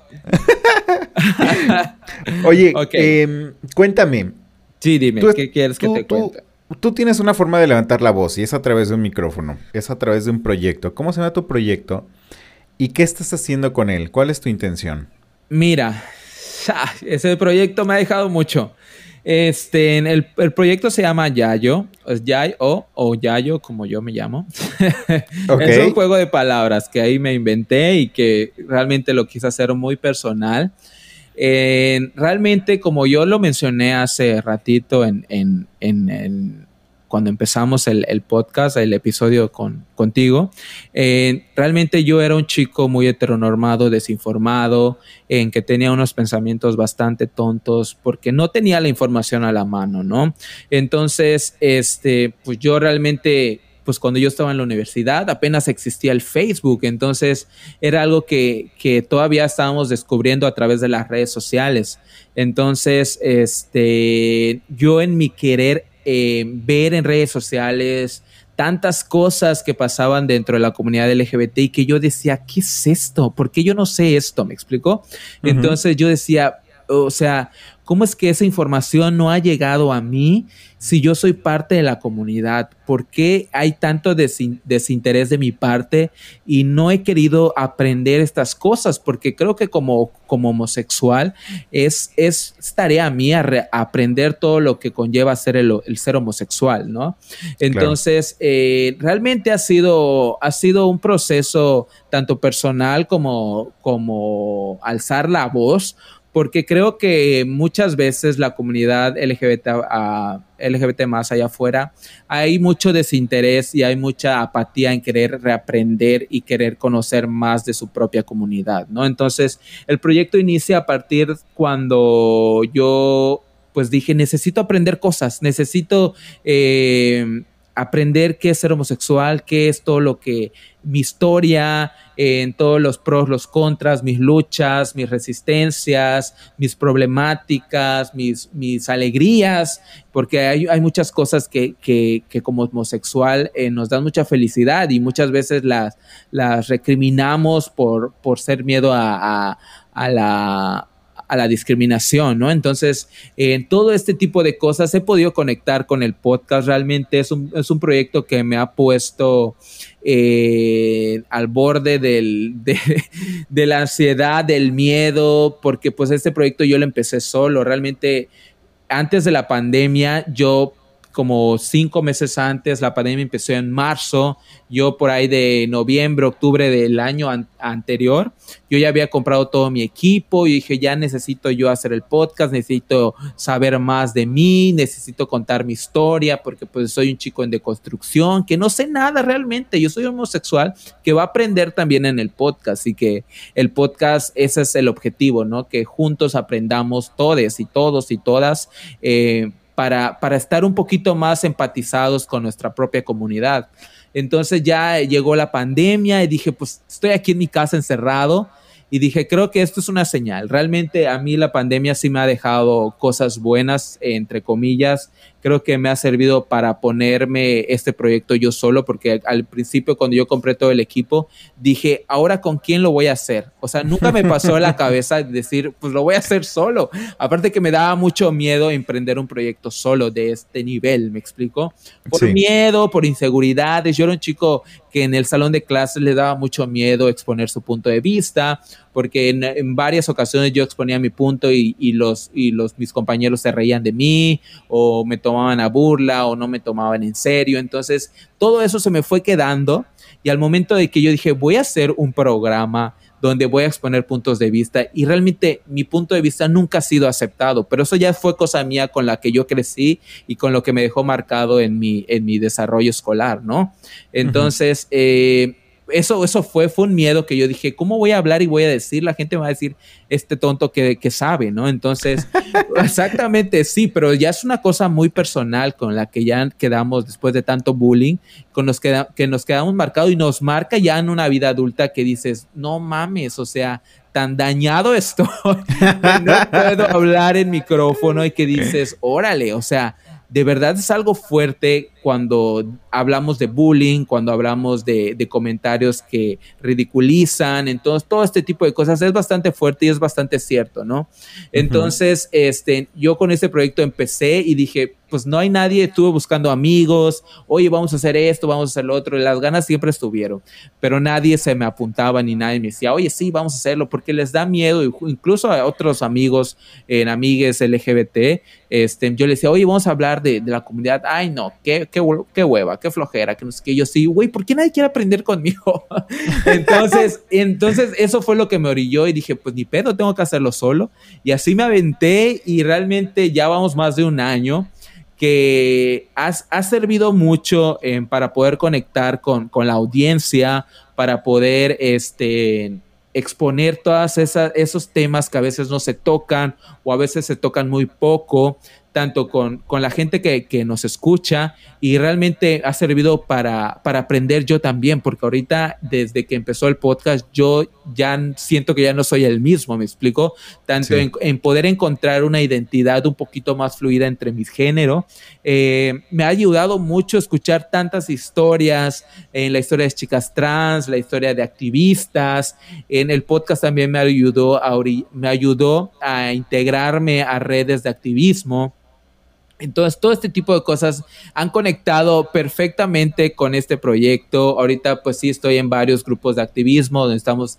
Oye, em, cuéntame. Sí, dime, ¿qué quieres que te cuente? Tú, tienes una forma de levantar la voz y es a través de un micrófono, es a través de un proyecto. ¿Cómo se llama tu proyecto? ¿Y qué estás haciendo con él? ¿Cuál es tu intención? Mira, ese proyecto me ha dejado mucho. Este, el, el proyecto se llama Yayo, es Yayo o Yayo, como yo me llamo. Es un juego de palabras que ahí me inventé y que realmente lo quise hacer muy personal. Realmente, como yo lo mencioné hace ratito en, en, en, cuando empezamos el, podcast, el episodio con, contigo, eh, realmente yo era un chico muy heteronormado, desinformado, en que tenía unos pensamientos bastante tontos porque no tenía la información a la mano, ¿no? Entonces, este, pues yo realmente pues cuando yo estaba en la universidad apenas existía el Facebook, entonces era algo que, que, todavía estábamos descubriendo a través de las redes sociales. Entonces, este, yo en mi querer eh, ver en redes sociales tantas cosas que pasaban dentro de la comunidad LGBT y que yo decía, ¿qué es esto? ¿Por qué yo no sé esto? ¿Me explico? Entonces yo decía, o sea, ¿cómo es que esa información no ha llegado a mí si yo soy parte de la comunidad? ¿Por qué hay tanto desinterés de mi parte y no he querido aprender estas cosas? Porque creo que como, como homosexual es, es tarea mía aprender todo lo que conlleva ser el, ser homosexual, ¿no? Entonces, eh, realmente ha sido, ha sido un proceso tanto personal como, como alzar la voz porque creo que muchas veces la comunidad LGBT, LGBT más allá afuera, hay mucho desinterés y hay mucha apatía en querer reaprender y querer conocer más de su propia comunidad, ¿no? Entonces, el proyecto inicia a partir cuando yo, pues dije, necesito aprender cosas, necesito... Eh, aprender qué es ser homosexual, qué es todo lo que mi historia, en todos los pros, los contras, mis luchas, mis resistencias, mis problemáticas, mis, mis alegrías, porque hay, hay muchas cosas que, que, que como homosexual eh, nos dan mucha felicidad y muchas veces las, las recriminamos por, por ser miedo a, a la a la discriminación, ¿no? Entonces, en todo este tipo de cosas he podido conectar con el podcast. Realmente es un, es un proyecto que me ha puesto eh, al borde del, de, de, la ansiedad, del miedo, porque pues este proyecto yo lo empecé solo. Realmente, antes de la pandemia, yo como cinco meses antes, la pandemia empezó en marzo, yo por ahí de noviembre, octubre del año anterior, yo ya había comprado todo mi equipo y dije, ya necesito yo hacer el podcast, necesito saber más de mí, necesito contar mi historia, porque pues soy un chico en deconstrucción, que no sé nada realmente, yo soy homosexual, que va a aprender también en el podcast y que el podcast, ese es el objetivo, ¿no? Que juntos aprendamos todos y todos y todas. Eh, para, para estar un poquito más empatizados con nuestra propia comunidad. Entonces ya llegó la pandemia y dije, pues estoy aquí en mi casa encerrado y dije, creo que esto es una señal. Realmente a mí la pandemia sí me ha dejado cosas buenas, entre comillas, creo que me ha servido para ponerme este proyecto yo solo, porque al principio cuando yo compré todo el equipo, dije, ahora con quién lo voy a hacer. O sea, nunca me pasó a la cabeza decir, pues lo voy a hacer solo. Aparte que me daba mucho miedo emprender un proyecto solo de este nivel, ¿me explico? Por miedo, por inseguridades. Yo era un chico que en el salón de clases le daba mucho miedo exponer su punto de vista, porque en, varias ocasiones yo exponía mi punto y, los, y los, mis compañeros se reían de mí o me tomaban a burla o no me tomaban en serio. Entonces, todo eso se me fue quedando y al momento de que yo dije, voy a hacer un programa donde voy a exponer puntos de vista y realmente mi punto de vista nunca ha sido aceptado, pero eso ya fue cosa mía con la que yo crecí y con lo que me dejó marcado en mi, en mi desarrollo escolar, ¿no? Entonces, eh, eso, eso fue, fue un miedo que yo dije, ¿cómo voy a hablar y voy a decir? La gente me va a decir, este tonto que, que sabe, ¿no? Entonces, exactamente, sí, pero ya es una cosa muy personal con la que ya quedamos después de tanto bullying, con los que, que nos quedamos marcados y nos marca ya en una vida adulta que dices, no mames, o sea, tan dañado estoy, no puedo hablar en micrófono y que dices, órale, o sea, de verdad es algo fuerte cuando hablamos de bullying, cuando hablamos de, comentarios que ridiculizan, entonces todo este tipo de cosas es bastante fuerte y es bastante cierto, ¿no? Entonces, este, yo con este proyecto empecé y dije, pues no hay nadie, estuve buscando amigos, oye, vamos a hacer esto, vamos a hacer lo otro, las ganas siempre estuvieron, pero nadie se me apuntaba ni nadie me decía, oye, sí, vamos a hacerlo, porque les da miedo, incluso a otros amigos, en amigues LGBT, este, yo les decía, oye, vamos a hablar de, de la comunidad, ay, no, qué, qué, qué, hueva, qué flojera, que no sé qué, yo sí, güey, ¿por qué nadie quiere aprender conmigo? entonces, entonces, eso fue lo que me orilló y dije, pues ni pedo, tengo que hacerlo solo, y así me aventé y realmente ya vamos más de un año que ha, servido mucho para poder conectar con, la audiencia, para poder este, exponer todos esos temas que a veces no se tocan o a veces se tocan muy poco tanto con, con la gente que, que, nos escucha y realmente ha servido para, para, aprender yo también, porque ahorita desde que empezó el podcast yo ya siento que ya no soy el mismo, me explico, tanto en, en, poder encontrar una identidad un poquito más fluida entre mis géneros. Eh, me ha ayudado mucho escuchar tantas historias, en la historia de chicas trans, la historia de activistas, en el podcast también me ayudó a, me ayudó a integrarme a redes de activismo entonces, todo este tipo de cosas han conectado perfectamente con este proyecto. Ahorita, pues sí, estoy en varios grupos de activismo donde estamos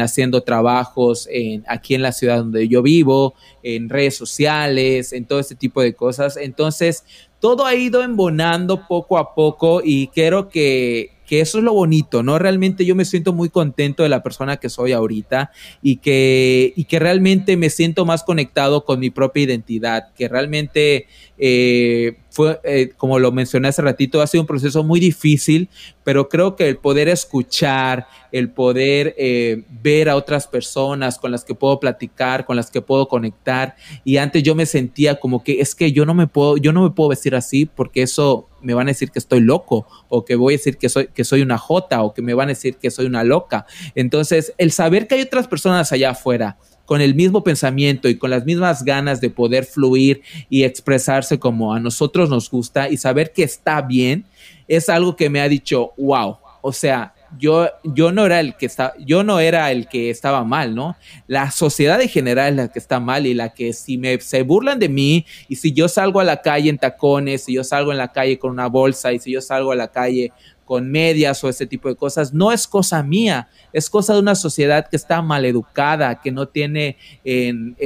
haciendo trabajos aquí en la ciudad donde yo vivo, en redes sociales, en todo este tipo de cosas. Entonces, todo ha ido embonando poco a poco y quiero que, que eso es lo bonito, ¿no? Realmente yo me siento muy contento de la persona que soy ahorita y que, y que realmente me siento más conectado con mi propia identidad, que realmente eh, fue, eh, como lo mencioné hace ratito, ha sido un proceso muy difícil, pero creo que el poder escuchar, el poder eh, ver a otras personas con las que puedo platicar, con las que puedo conectar, y antes yo me sentía como que es que yo no me puedo, yo no me puedo vestir así porque eso me van a decir que estoy loco o que voy a decir que soy, que soy una jota o que me van a decir que soy una loca. Entonces, el saber que hay otras personas allá afuera con el mismo pensamiento y con las mismas ganas de poder fluir y expresarse como a nosotros nos gusta y saber que está bien, es algo que me ha dicho, wow, o sea, yo, yo no era el que está, yo no era el que estaba mal, ¿no? La sociedad en general es la que está mal y la que si me se burlan de mí y si yo salgo a la calle en tacones, si yo salgo en la calle con una bolsa y si yo salgo a la calle con medias o ese tipo de cosas, no es cosa mía, es cosa de una sociedad que está mal educada, que no tiene, en,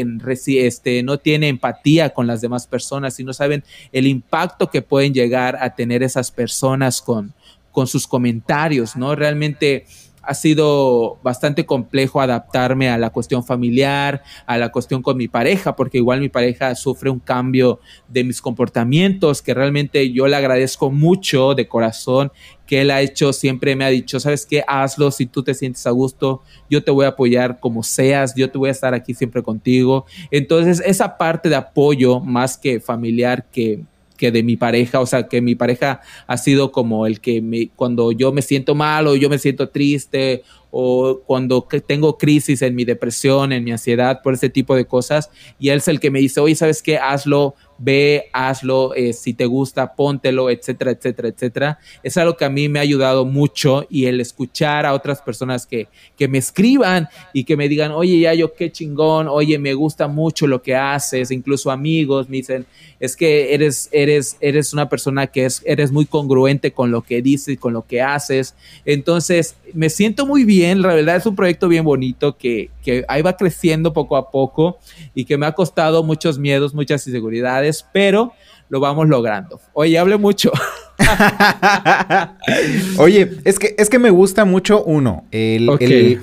este, no tiene empatía con las demás personas y no saben el impacto que pueden llegar a tener esas personas con, con sus comentarios, ¿no? Realmente ha sido bastante complejo adaptarme a la cuestión familiar, a la cuestión con mi pareja, porque igual mi pareja sufre un cambio de mis comportamientos que realmente yo le agradezco mucho de corazón que él ha hecho, siempre me ha dicho, sabes qué, hazlo si tú te sientes a gusto, yo te voy a apoyar como seas, yo te voy a estar aquí siempre contigo. Entonces, esa parte de apoyo más que familiar que que de mi pareja, o sea, que mi pareja ha sido como el que me, cuando yo me siento mal o yo me siento triste o cuando tengo crisis en mi depresión, en mi ansiedad, por ese tipo de cosas, y él es el que me dice, oye, ¿sabes qué? Hazlo, ve, hazlo, eh, si te gusta, póntelo, etcétera, etcétera, etcétera. Es algo que a mí me ha ayudado mucho y el escuchar a otras personas que, que me escriban y que me digan, oye, ya yo qué chingón, oye, me gusta mucho lo que haces, incluso amigos me dicen, es que eres, eres, eres una persona que es, eres muy congruente con lo que dices con lo que haces. Entonces, me siento muy bien, la verdad es un proyecto bien bonito que, que ahí va creciendo poco a poco y que me ha costado muchos miedos, muchas inseguridades, pero lo vamos logrando. Oye, hable mucho. Oye, es que, es que me gusta mucho uno, el,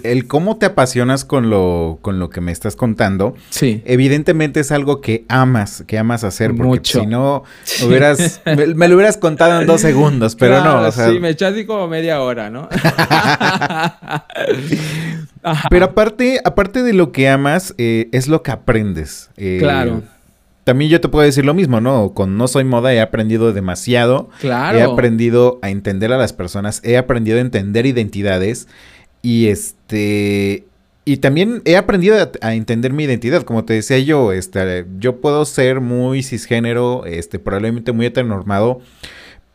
el, cómo te apasionas con lo, con lo que me estás contando. Sí. Evidentemente es algo que amas, que amas hacer, porque mucho. si no, hubieras, me, lo hubieras contado en dos segundos, pero no. O sea... Sí, me echaste como media hora, ¿no? pero aparte, aparte de lo que amas, eh, es lo que aprendes. Eh, claro también yo te puedo decir lo mismo, ¿no? Con No Soy Moda he aprendido demasiado. Claro. He aprendido a entender a las personas, he aprendido a entender identidades y este... Y también he aprendido a, entender mi identidad, como te decía yo, este, yo puedo ser muy cisgénero, este, probablemente muy heteronormado,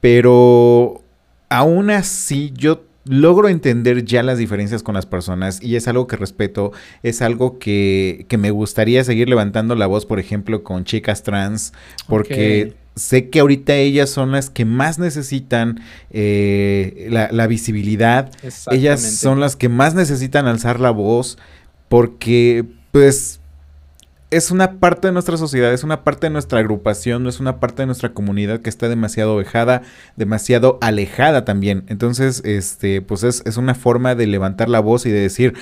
pero aún así yo logro entender ya las diferencias con las personas y es algo que respeto, es algo que, que me gustaría seguir levantando la voz, por ejemplo, con chicas trans, porque... sé que ahorita ellas son las que más necesitan eh, la, la, visibilidad. Ellas son las que más necesitan alzar la voz porque, pues, es una parte de nuestra sociedad, es una parte de nuestra agrupación, es una parte de nuestra comunidad que está demasiado vejada, demasiado alejada también. Entonces, este, pues es, es una forma de levantar la voz y de decir,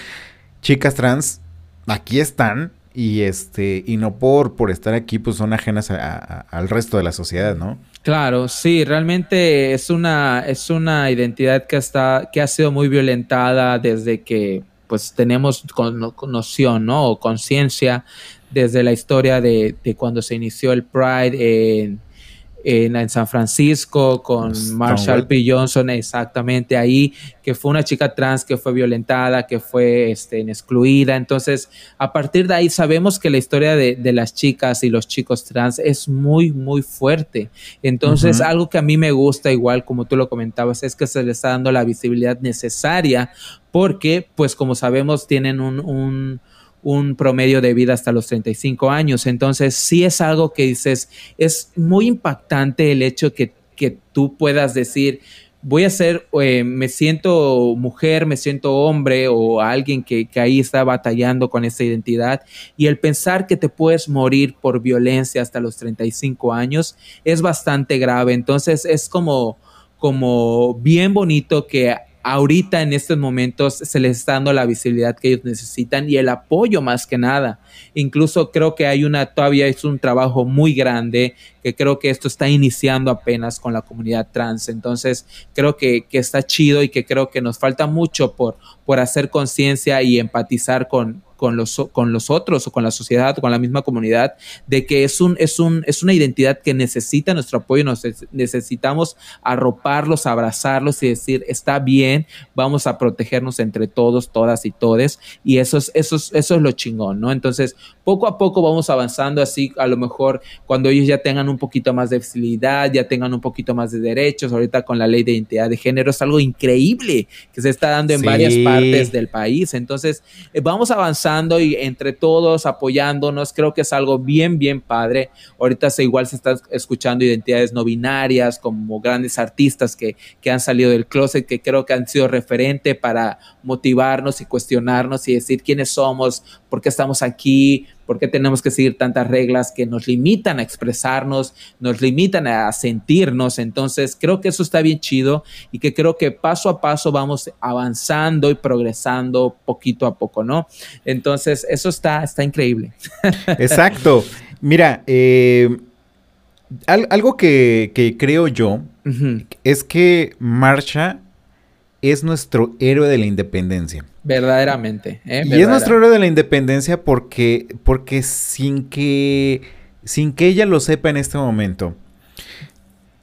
chicas trans, aquí están, y este y no por por estar aquí pues son ajenas al resto de la sociedad no claro sí realmente es una es una identidad que está que ha sido muy violentada desde que pues tenemos noción no o conciencia desde la historia de, cuando se inició el Pride en, en, San Francisco con Marshall P. Johnson, exactamente ahí, que fue una chica trans que fue violentada, que fue este, excluida. Entonces, a partir de ahí sabemos que la historia de, las chicas y los chicos trans es muy, muy fuerte. Entonces, algo que a mí me gusta, igual como tú lo comentabas, es que se le está dando la visibilidad necesaria porque, pues como sabemos, tienen un un promedio de vida hasta los 35 años. Entonces, sí es algo que dices, es muy impactante el hecho que, que tú puedas decir, voy a ser, eh, me siento mujer, me siento hombre o alguien que, que, ahí está batallando con esa identidad y el pensar que te puedes morir por violencia hasta los 35 años es bastante grave. Entonces es como, como bien bonito que ahorita en estos momentos se les está dando la visibilidad que ellos necesitan y el apoyo más que nada. Incluso creo que hay una, todavía es un trabajo muy grande que creo que esto está iniciando apenas con la comunidad trans. Entonces creo que, que está chido y que creo que nos falta mucho por, por hacer conciencia y empatizar con, con los, con los otros o con la sociedad o con la misma comunidad, de que es, un, es, un, es una identidad que necesita nuestro apoyo, nos necesitamos arroparlos, abrazarlos y decir, está bien, vamos a protegernos entre todos, todas y todes, y eso es, eso es, eso es lo chingón, ¿no? Entonces, poco a poco vamos avanzando así, a lo mejor cuando ellos ya tengan un poquito más de visibilidad, ya tengan un poquito más de derechos, ahorita con la ley de identidad de género es algo increíble que se está dando en varias partes del país, entonces, eh, vamos avanzando y entre todos apoyándonos. Creo que es algo bien, bien padre. Ahorita se igual se están escuchando identidades no binarias como grandes artistas que, que han salido del closet, que creo que han sido referente para motivarnos y cuestionarnos y decir quiénes somos, por qué estamos aquí, ¿Por qué tenemos que seguir tantas reglas que nos limitan a expresarnos, nos limitan a sentirnos? Entonces, creo que eso está bien chido y que creo que paso a paso vamos avanzando y progresando poquito a poco, ¿no? Entonces, eso está, está increíble. Exacto. Mira, eh, algo que, creo yo es que Marcha es nuestro héroe de la independencia. Verdaderamente. ¿eh? Y es nuestro héroe de la independencia porque, porque sin, que, sin que ella lo sepa en este momento,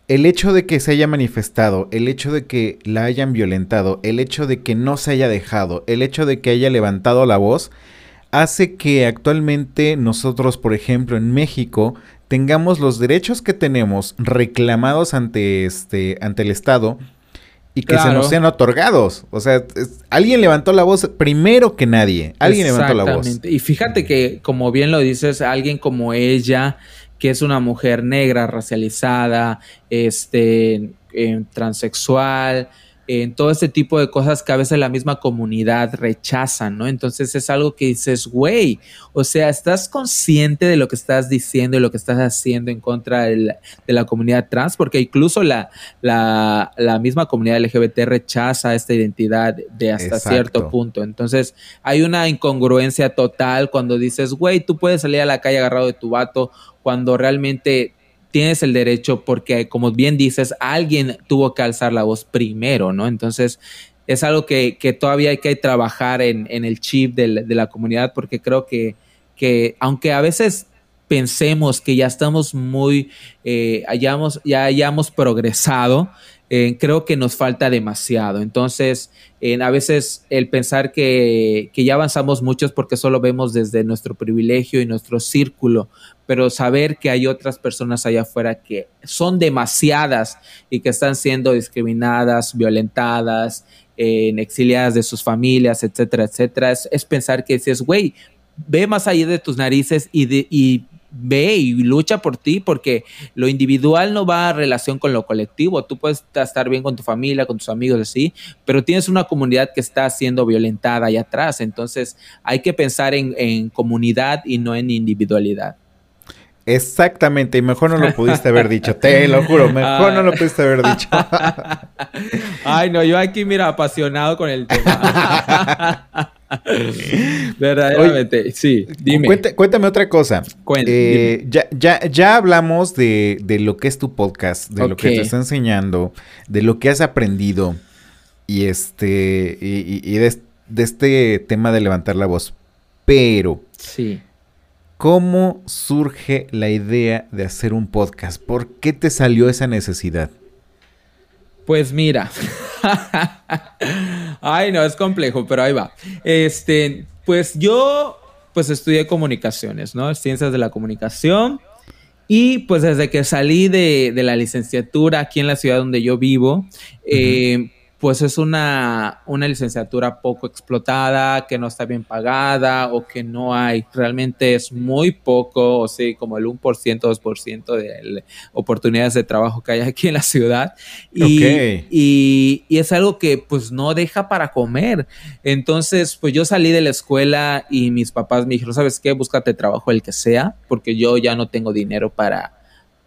el hecho de que se haya manifestado, el hecho de que la hayan violentado, el hecho de que no se haya dejado, el hecho de que haya levantado la voz, hace que actualmente nosotros, por ejemplo, en México, tengamos los derechos que tenemos reclamados ante este ante el Estado y que se nos sean otorgados. O sea, alguien levantó la voz primero que nadie. Alguien levantó la voz. Y fíjate que, como bien lo dices, alguien como ella, que es una mujer negra, racializada, este, eh, transexual, en todo ese tipo de cosas que a veces la misma comunidad rechaza, ¿no? Entonces es algo que dices, güey, o sea, estás consciente de lo que estás diciendo y lo que estás haciendo en contra de la, comunidad trans, porque incluso la, la, misma comunidad LGBT rechaza esta identidad de hasta cierto punto. Entonces hay una incongruencia total cuando dices, güey, tú puedes salir a la calle agarrado de tu vato cuando realmente tienes el derecho porque, como bien dices, alguien tuvo que alzar la voz primero, ¿no? Entonces, es algo que, todavía hay que trabajar en, el chip de la, comunidad porque creo que, que, aunque a veces pensemos que ya estamos muy, eh, hayamos, ya hayamos progresado, eh, creo que nos falta demasiado. Entonces, a veces el pensar que, que, ya avanzamos mucho es porque solo vemos desde nuestro privilegio y nuestro círculo, pero saber que hay otras personas allá afuera que son demasiadas y que están siendo discriminadas, violentadas, exiliadas de sus familias, etcétera, etcétera, es, pensar que dices, güey, ve más allá de tus narices y, de, y ve y lucha por ti, porque lo individual no va a relación con lo colectivo. Tú puedes estar bien con tu familia, con tus amigos, así, pero tienes una comunidad que está siendo violentada allá atrás. Entonces hay que pensar en comunidad y no en individualidad. Exactamente, y mejor no lo pudiste haber dicho, te lo juro, mejor no lo pudiste haber dicho. Ay, no, yo aquí, mira, apasionado con el tema. Verdaderamente, sí, dime. cuéntame otra cosa. Eh, ya, ya, ya hablamos de, lo que es tu podcast, de lo que te está enseñando, de lo que has aprendido y este y, de, de este tema de levantar la voz. Pero sí ¿Cómo surge la idea de hacer un podcast? ¿Por qué te salió esa necesidad? Pues mira. Ay, no, es complejo, pero ahí va. Este, pues yo pues estudié comunicaciones, ¿no? Ciencias de la comunicación. Y pues desde que salí de, la licenciatura aquí en la ciudad donde yo vivo, pues es una, una licenciatura poco explotada, que no está bien pagada o que no hay. Realmente es muy poco, o sí, como el 1%, 2% de oportunidades de trabajo que hay aquí en la ciudad. Y, y, y, es algo que pues no deja para comer. Entonces, pues yo salí de la escuela y mis papás me dijeron, ¿sabes qué? Búscate trabajo el que sea, porque yo ya no tengo dinero para,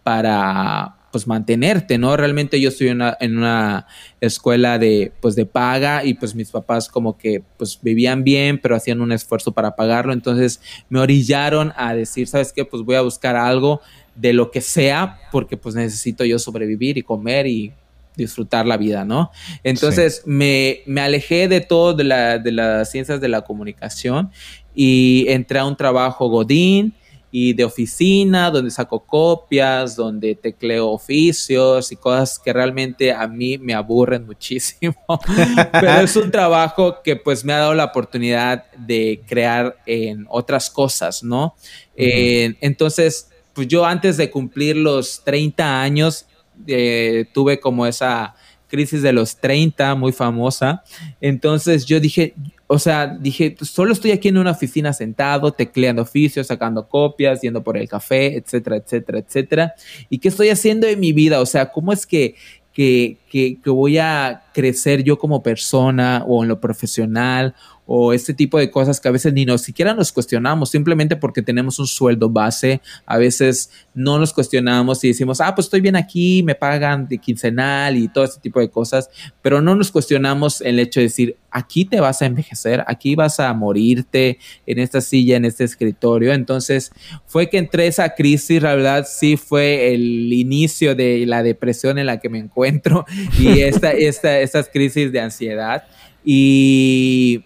para pues mantenerte, ¿no? Realmente yo estoy en una, en una escuela de, pues de paga y pues mis papás como que pues vivían bien, pero hacían un esfuerzo para pagarlo, entonces me orillaron a decir, ¿sabes qué? Pues voy a buscar algo de lo que sea, porque pues necesito yo sobrevivir y comer y disfrutar la vida, ¿no? Entonces me, me, alejé de todo de, la, de las ciencias de la comunicación y entré a un trabajo Godín, y de oficina, donde saco copias, donde tecleo oficios y cosas que realmente a mí me aburren muchísimo. Pero es un trabajo que pues me ha dado la oportunidad de crear en otras cosas, ¿no? entonces, pues yo antes de cumplir los 30 años, eh, tuve como esa crisis de los 30, muy famosa. Entonces yo dije, o sea, dije, solo estoy aquí en una oficina sentado, tecleando oficios, sacando copias, yendo por el café, etcétera, etcétera, etcétera. ¿Y qué estoy haciendo en mi vida? O sea, ¿cómo es que, que, que, que voy a crecer yo como persona o en lo profesional o este tipo de cosas que a veces ni nos siquiera nos cuestionamos, simplemente porque tenemos un sueldo base, a veces no nos cuestionamos y decimos, ah, pues estoy bien aquí, me pagan de quincenal y todo este tipo de cosas, pero no nos cuestionamos el hecho de decir, aquí te vas a envejecer, aquí vas a morirte en esta silla, en este escritorio. Entonces fue que entre esa crisis, la verdad sí fue el inicio de la depresión en la que me encuentro y esta, esta, estas crisis de ansiedad. Y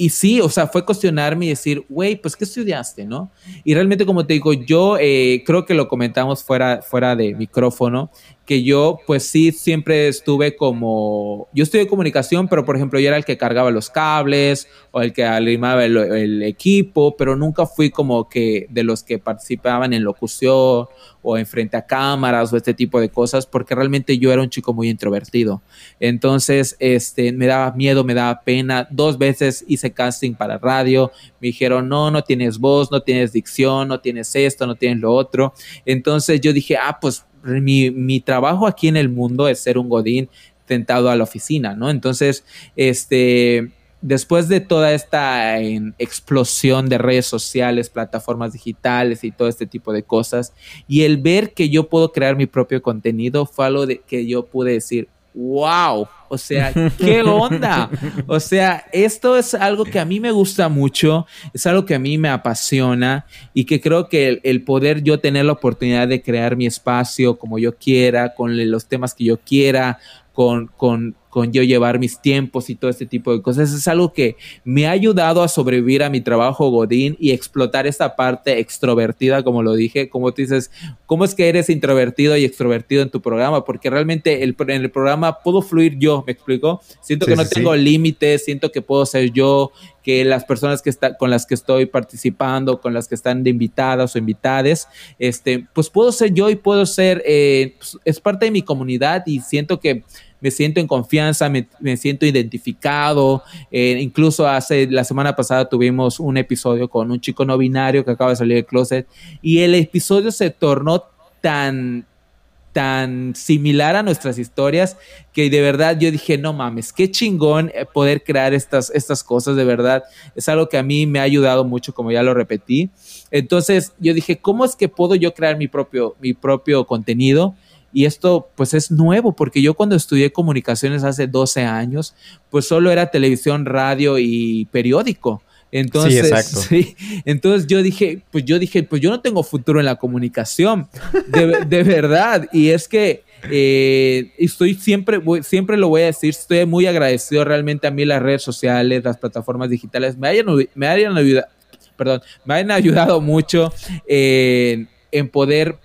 y sí, o sea, fue cuestionarme y decir, güey, pues, ¿qué estudiaste, no? Y realmente, como te digo, yo eh, creo que lo comentamos fuera, fuera de micrófono, que yo pues sí siempre estuve como, yo estudié comunicación, pero por ejemplo yo era el que cargaba los cables o el que animaba el, equipo, pero nunca fui como que de los que participaban en locución o en frente a cámaras o este tipo de cosas, porque realmente yo era un chico muy introvertido. Entonces, este, me daba miedo, me daba pena. Dos veces hice casting para radio, me dijeron, no, no tienes voz, no tienes dicción, no tienes esto, no tienes lo otro. Entonces yo dije, ah, pues mi, mi, trabajo aquí en el mundo es ser un godín, tentado a la oficina, ¿no? Entonces, este, después de toda esta explosión de redes sociales, plataformas digitales y todo este tipo de cosas, y el ver que yo puedo crear mi propio contenido fue algo de que yo pude decir, wow, o sea, ¿qué onda? O sea, esto es algo que a mí me gusta mucho, es algo que a mí me apasiona y que creo que el, poder yo tener la oportunidad de crear mi espacio como yo quiera, con los temas que yo quiera, con, con, con yo llevar mis tiempos y todo este tipo de cosas. Es algo que me ha ayudado a sobrevivir a mi trabajo Godín y explotar esta parte extrovertida, como lo dije. Como tú dices, ¿cómo es que eres introvertido y extrovertido en tu programa? Porque realmente el, en el programa puedo fluir yo, ¿me explico? Siento que no tengo límites, siento que puedo ser yo, que las personas que está, con las que estoy participando, con las que están de invitadas o invitades, este, pues puedo ser yo y puedo ser, eh, pues, es parte de mi comunidad y siento que me siento en confianza, me, siento identificado. Eh, incluso hace la semana pasada tuvimos un episodio con un chico no binario que acaba de salir del closet y el episodio se tornó tan tan similar a nuestras historias que de verdad yo dije, no mames, qué chingón eh, poder crear estas, estas cosas, de verdad. Es algo que a mí me ha ayudado mucho, como ya lo repetí. Entonces yo dije, ¿cómo es que puedo yo crear mi propio, mi propio contenido? Y esto pues es nuevo porque yo cuando estudié comunicaciones hace 12 años, pues solo era televisión, radio y periódico. Entonces, sí, exacto. Sí, entonces yo dije, pues yo dije, pues yo no tengo futuro en la comunicación, de, verdad. Y es que eh, estoy siempre, siempre lo voy a decir, estoy muy agradecido realmente a mí las redes sociales, las plataformas digitales, me hayan, me hayan ayudado, perdón, me hayan ayudado mucho en poder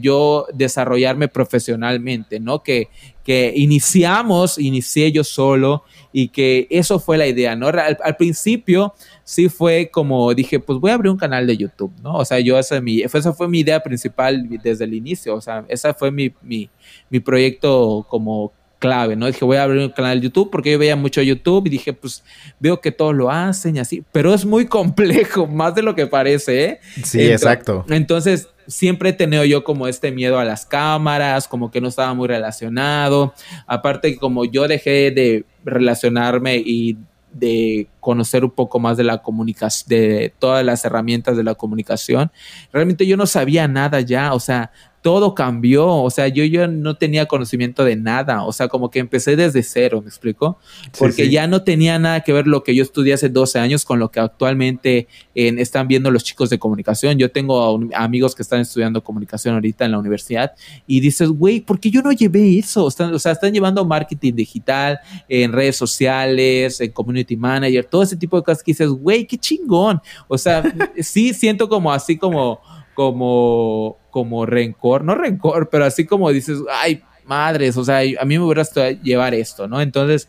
yo desarrollarme profesionalmente, ¿no? Que, que iniciamos, inicié yo solo y que eso fue la idea, ¿no? Al, principio sí fue como dije, pues voy a abrir un canal de YouTube, ¿no? O sea, yo esa, mi, esa fue mi idea principal desde el inicio, o sea, esa fue mi, mi, mi proyecto como clave, ¿no? Dije, voy a abrir un canal de YouTube porque yo veía mucho YouTube y dije, pues veo que todos lo hacen y así, pero es muy complejo, más de lo que parece, ¿eh? Sí, exacto. Entonces, siempre he tenido yo como este miedo a las cámaras, como que no estaba muy relacionado. Aparte, como yo dejé de relacionarme y de conocer un poco más de la comunicación, de todas las herramientas de la comunicación, realmente yo no sabía nada ya, o sea, todo cambió, o sea, yo, yo no tenía conocimiento de nada, o sea, como que empecé desde cero, ¿me explico? Porque ya no tenía nada que ver lo que yo estudié hace 12 años con lo que actualmente están viendo los chicos de comunicación. Yo tengo amigos que están estudiando comunicación ahorita en la universidad y dices, güey, ¿por qué yo no llevé eso? o sea, están llevando marketing digital en redes sociales, en community manager, todo ese tipo de cosas que dices, güey, qué chingón. O sea, sí siento como así como como, como rencor, no rencor, pero así como dices, ay, madres, o sea, a mí me hubiera llevar esto, ¿no? Entonces,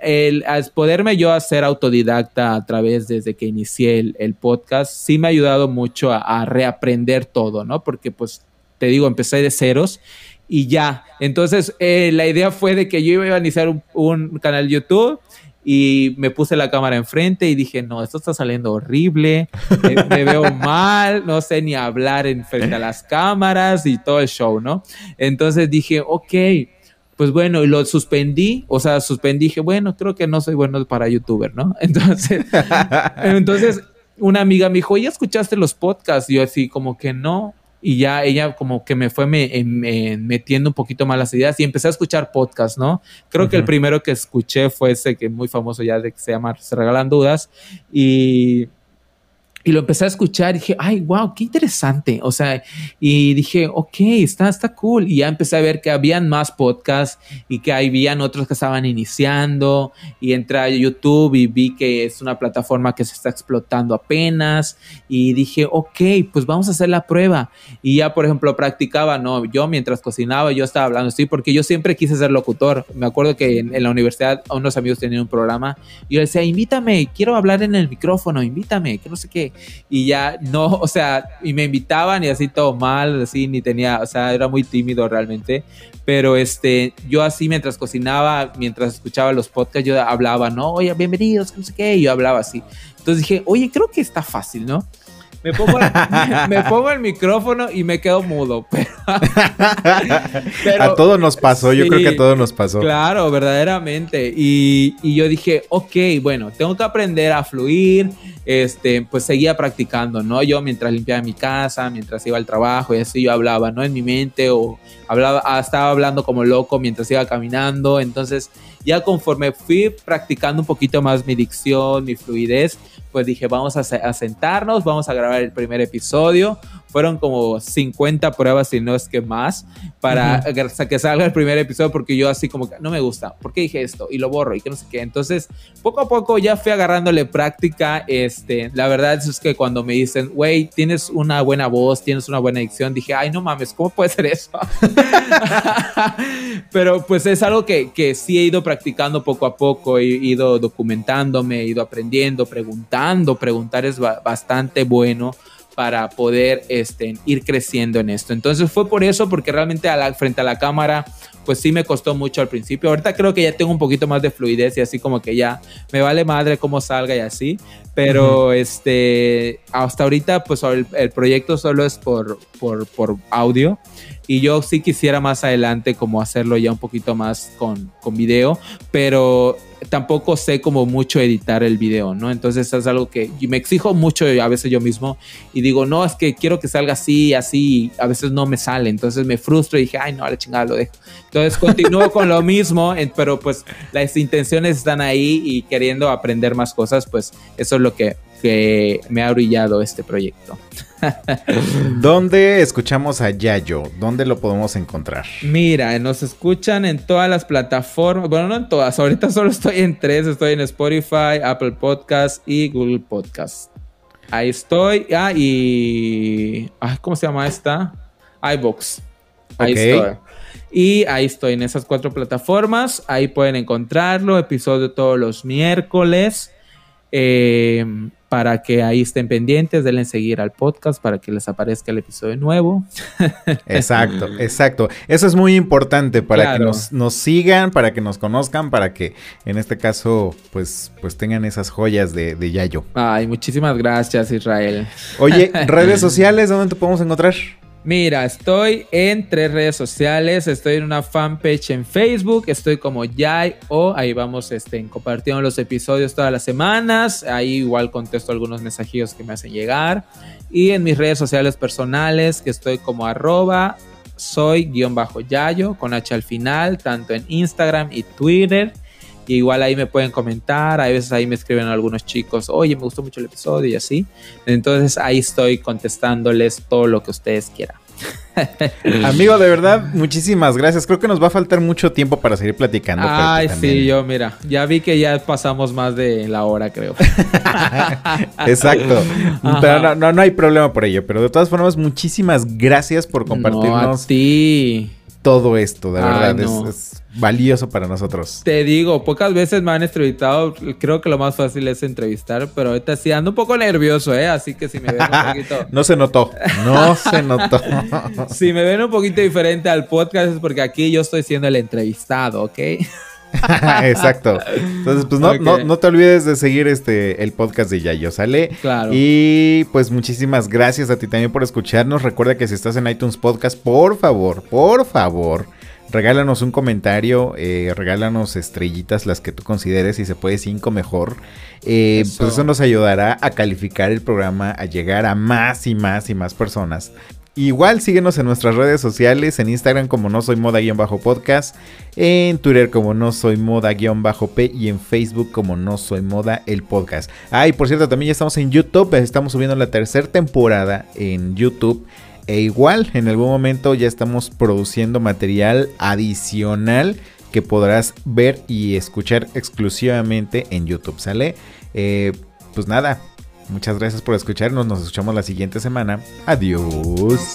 el, al poderme yo hacer autodidacta a través desde que inicié el, podcast, sí me ha ayudado mucho a, reaprender todo, ¿no? Porque pues te digo, empecé de ceros y ya. Entonces, eh, la idea fue de que yo iba a iniciar un, un canal YouTube y me puse la cámara enfrente y dije, no, esto está saliendo horrible, me, veo mal, no sé ni hablar en frente a las cámaras y todo el show, ¿no? Entonces dije, ok, pues bueno, y lo suspendí, o sea, suspendí, dije, bueno, creo que no soy bueno para youtuber, ¿no? Entonces, entonces una amiga me dijo, ¿ya escuchaste los podcasts? Y yo así como que no, y ya ella como que me fue metiendo un poquito más las ideas y empecé a escuchar podcasts, ¿no? Creo que el primero que escuché fue ese que es muy famoso ya de que se llama Se Regalan Dudas y y lo empecé a escuchar y dije, ay, wow, qué interesante. O sea, y dije, ok, está, está cool. Y ya empecé a ver que habían más podcasts y que habían otros que estaban iniciando. Y entré a YouTube y vi que es una plataforma que se está explotando apenas. Y dije, ok, pues vamos a hacer la prueba. Y ya, por ejemplo, practicaba, no, yo mientras cocinaba, yo estaba hablando, sí, porque yo siempre quise ser locutor. Me acuerdo que en, la universidad unos amigos tenían un programa y yo decía, invítame, quiero hablar en el micrófono, invítame, que no sé qué y ya no, o sea, y me invitaban y así todo mal, así ni tenía, o sea, era muy tímido realmente, pero este, yo así mientras cocinaba, mientras escuchaba los podcasts, yo hablaba, ¿no? Oye, bienvenidos, no sé qué, y yo hablaba así. Entonces dije, oye, creo que está fácil, ¿no? Me pongo, me pongo el micrófono y me quedo mudo. Pero, a todos nos pasó, yo creo que a todos nos pasó. Claro, verdaderamente. Y, y, yo dije, ok, bueno, tengo que aprender a fluir. Este, pues seguía practicando, ¿no? Yo mientras limpiaba mi casa, mientras iba al trabajo y así yo hablaba, ¿no? En mi mente o hablaba, ah, estaba hablando como loco mientras iba caminando. Entonces, ya conforme fui practicando un poquito más mi dicción, mi fluidez, pues dije, vamos a, sentarnos, vamos a grabar el primer episodio. Fueron como 50 pruebas, si no es que más, para que salga el primer episodio, porque yo así como que no me gusta, ¿por qué dije esto? Y lo borro y que no sé qué. Entonces, poco a poco ya fui agarrándole práctica. Este, la verdad es que cuando me dicen, güey, tienes una buena voz, tienes una buena dicción, dije, ay, no mames, ¿cómo puede ser eso? Pero pues es algo que, que sí he ido practicando poco a poco, he ido documentándome, he ido aprendiendo, preguntando preguntar es bastante bueno para poder este, ir creciendo en esto. Entonces fue por eso, porque realmente a la, frente a la cámara, pues sí me costó mucho al principio. Ahorita creo que ya tengo un poquito más de fluidez y así como que ya me vale madre cómo salga y así. Pero este, hasta ahorita, pues el, el, proyecto solo es por, por, por audio. Y yo sí quisiera más adelante como hacerlo ya un poquito más con, con video, pero tampoco sé como mucho editar el video, ¿no? Entonces es algo que me exijo mucho a veces yo mismo y digo, no, es que quiero que salga así, así, a veces no me sale, entonces me frustro y dije, ay, no, a la chingada lo dejo. Entonces continúo con lo mismo, pero pues las intenciones están ahí y queriendo aprender más cosas, pues eso es lo que, que me ha brillado este proyecto. ¿Dónde escuchamos a Yayo? ¿Dónde lo podemos encontrar? Mira, nos escuchan en todas las plataformas. Bueno, no en todas. Ahorita solo estoy en tres. Estoy en Spotify, Apple Podcast y Google Podcast. Ahí estoy. Ah, y. ¿Cómo se llama esta? iBox. Ahí estoy. Y ahí estoy en esas cuatro plataformas. Ahí pueden encontrarlo. Episodio todos los miércoles. Eh, para que ahí estén pendientes, denle seguir al podcast para que les aparezca el episodio nuevo. Exacto, exacto. Eso es muy importante para que nos, sigan, para que nos conozcan, para que en este caso pues, pues tengan esas joyas de, de Yayo. Ay, muchísimas gracias Israel. Oye, redes sociales, ¿dónde te podemos encontrar? Mira, estoy en tres redes sociales. Estoy en una fanpage en Facebook. Estoy como Yay o ahí vamos este, compartiendo los episodios todas las semanas. Ahí igual contesto algunos mensajillos que me hacen llegar. Y en mis redes sociales personales, que estoy como arroba soy guion bajo Yayo con H al final, tanto en Instagram y Twitter. Igual ahí me pueden comentar, a veces ahí me escriben algunos chicos, oye, me gustó mucho el episodio y así. Entonces ahí estoy contestándoles todo lo que ustedes quieran. Amigo, de verdad, muchísimas gracias. Creo que nos va a faltar mucho tiempo para seguir platicando. Ay, sí, yo mira, ya vi que ya pasamos más de la hora, creo. Exacto. Pero no, no, hay problema por ello. Pero de todas formas, muchísimas gracias por compartirnos. No, todo esto, de verdad. es, valioso para nosotros. Te digo, pocas veces me han entrevistado. Creo que lo más fácil es entrevistar, pero ahorita sí ando un poco nervioso, ¿eh? Así que si me ven un poquito. no se notó. No se notó. si me ven un poquito diferente al podcast es porque aquí yo estoy siendo el entrevistado, ¿ok? Exacto. Entonces, pues no, te olvides de seguir este el podcast de Yayo, ¿sale? Claro. Y pues muchísimas gracias a ti también por escucharnos. Recuerda que si estás en iTunes Podcast, por favor, por favor, regálanos un comentario, eh, regálanos estrellitas, las que tú consideres, y se puede cinco mejor. Eh, pues eso nos ayudará a calificar el programa, a llegar a más y más y más personas. Igual síguenos en nuestras redes sociales, en Instagram como no soy moda-podcast, en Twitter como no soy moda-p y en Facebook como no soy moda el podcast. Ah, y por cierto, también ya estamos en YouTube, estamos subiendo la tercera temporada en YouTube. E igual, en algún momento ya estamos produciendo material adicional que podrás ver y escuchar exclusivamente en YouTube, ¿sale? Eh, pues nada, Muchas gracias por escucharnos. Nos escuchamos la siguiente semana. Adiós.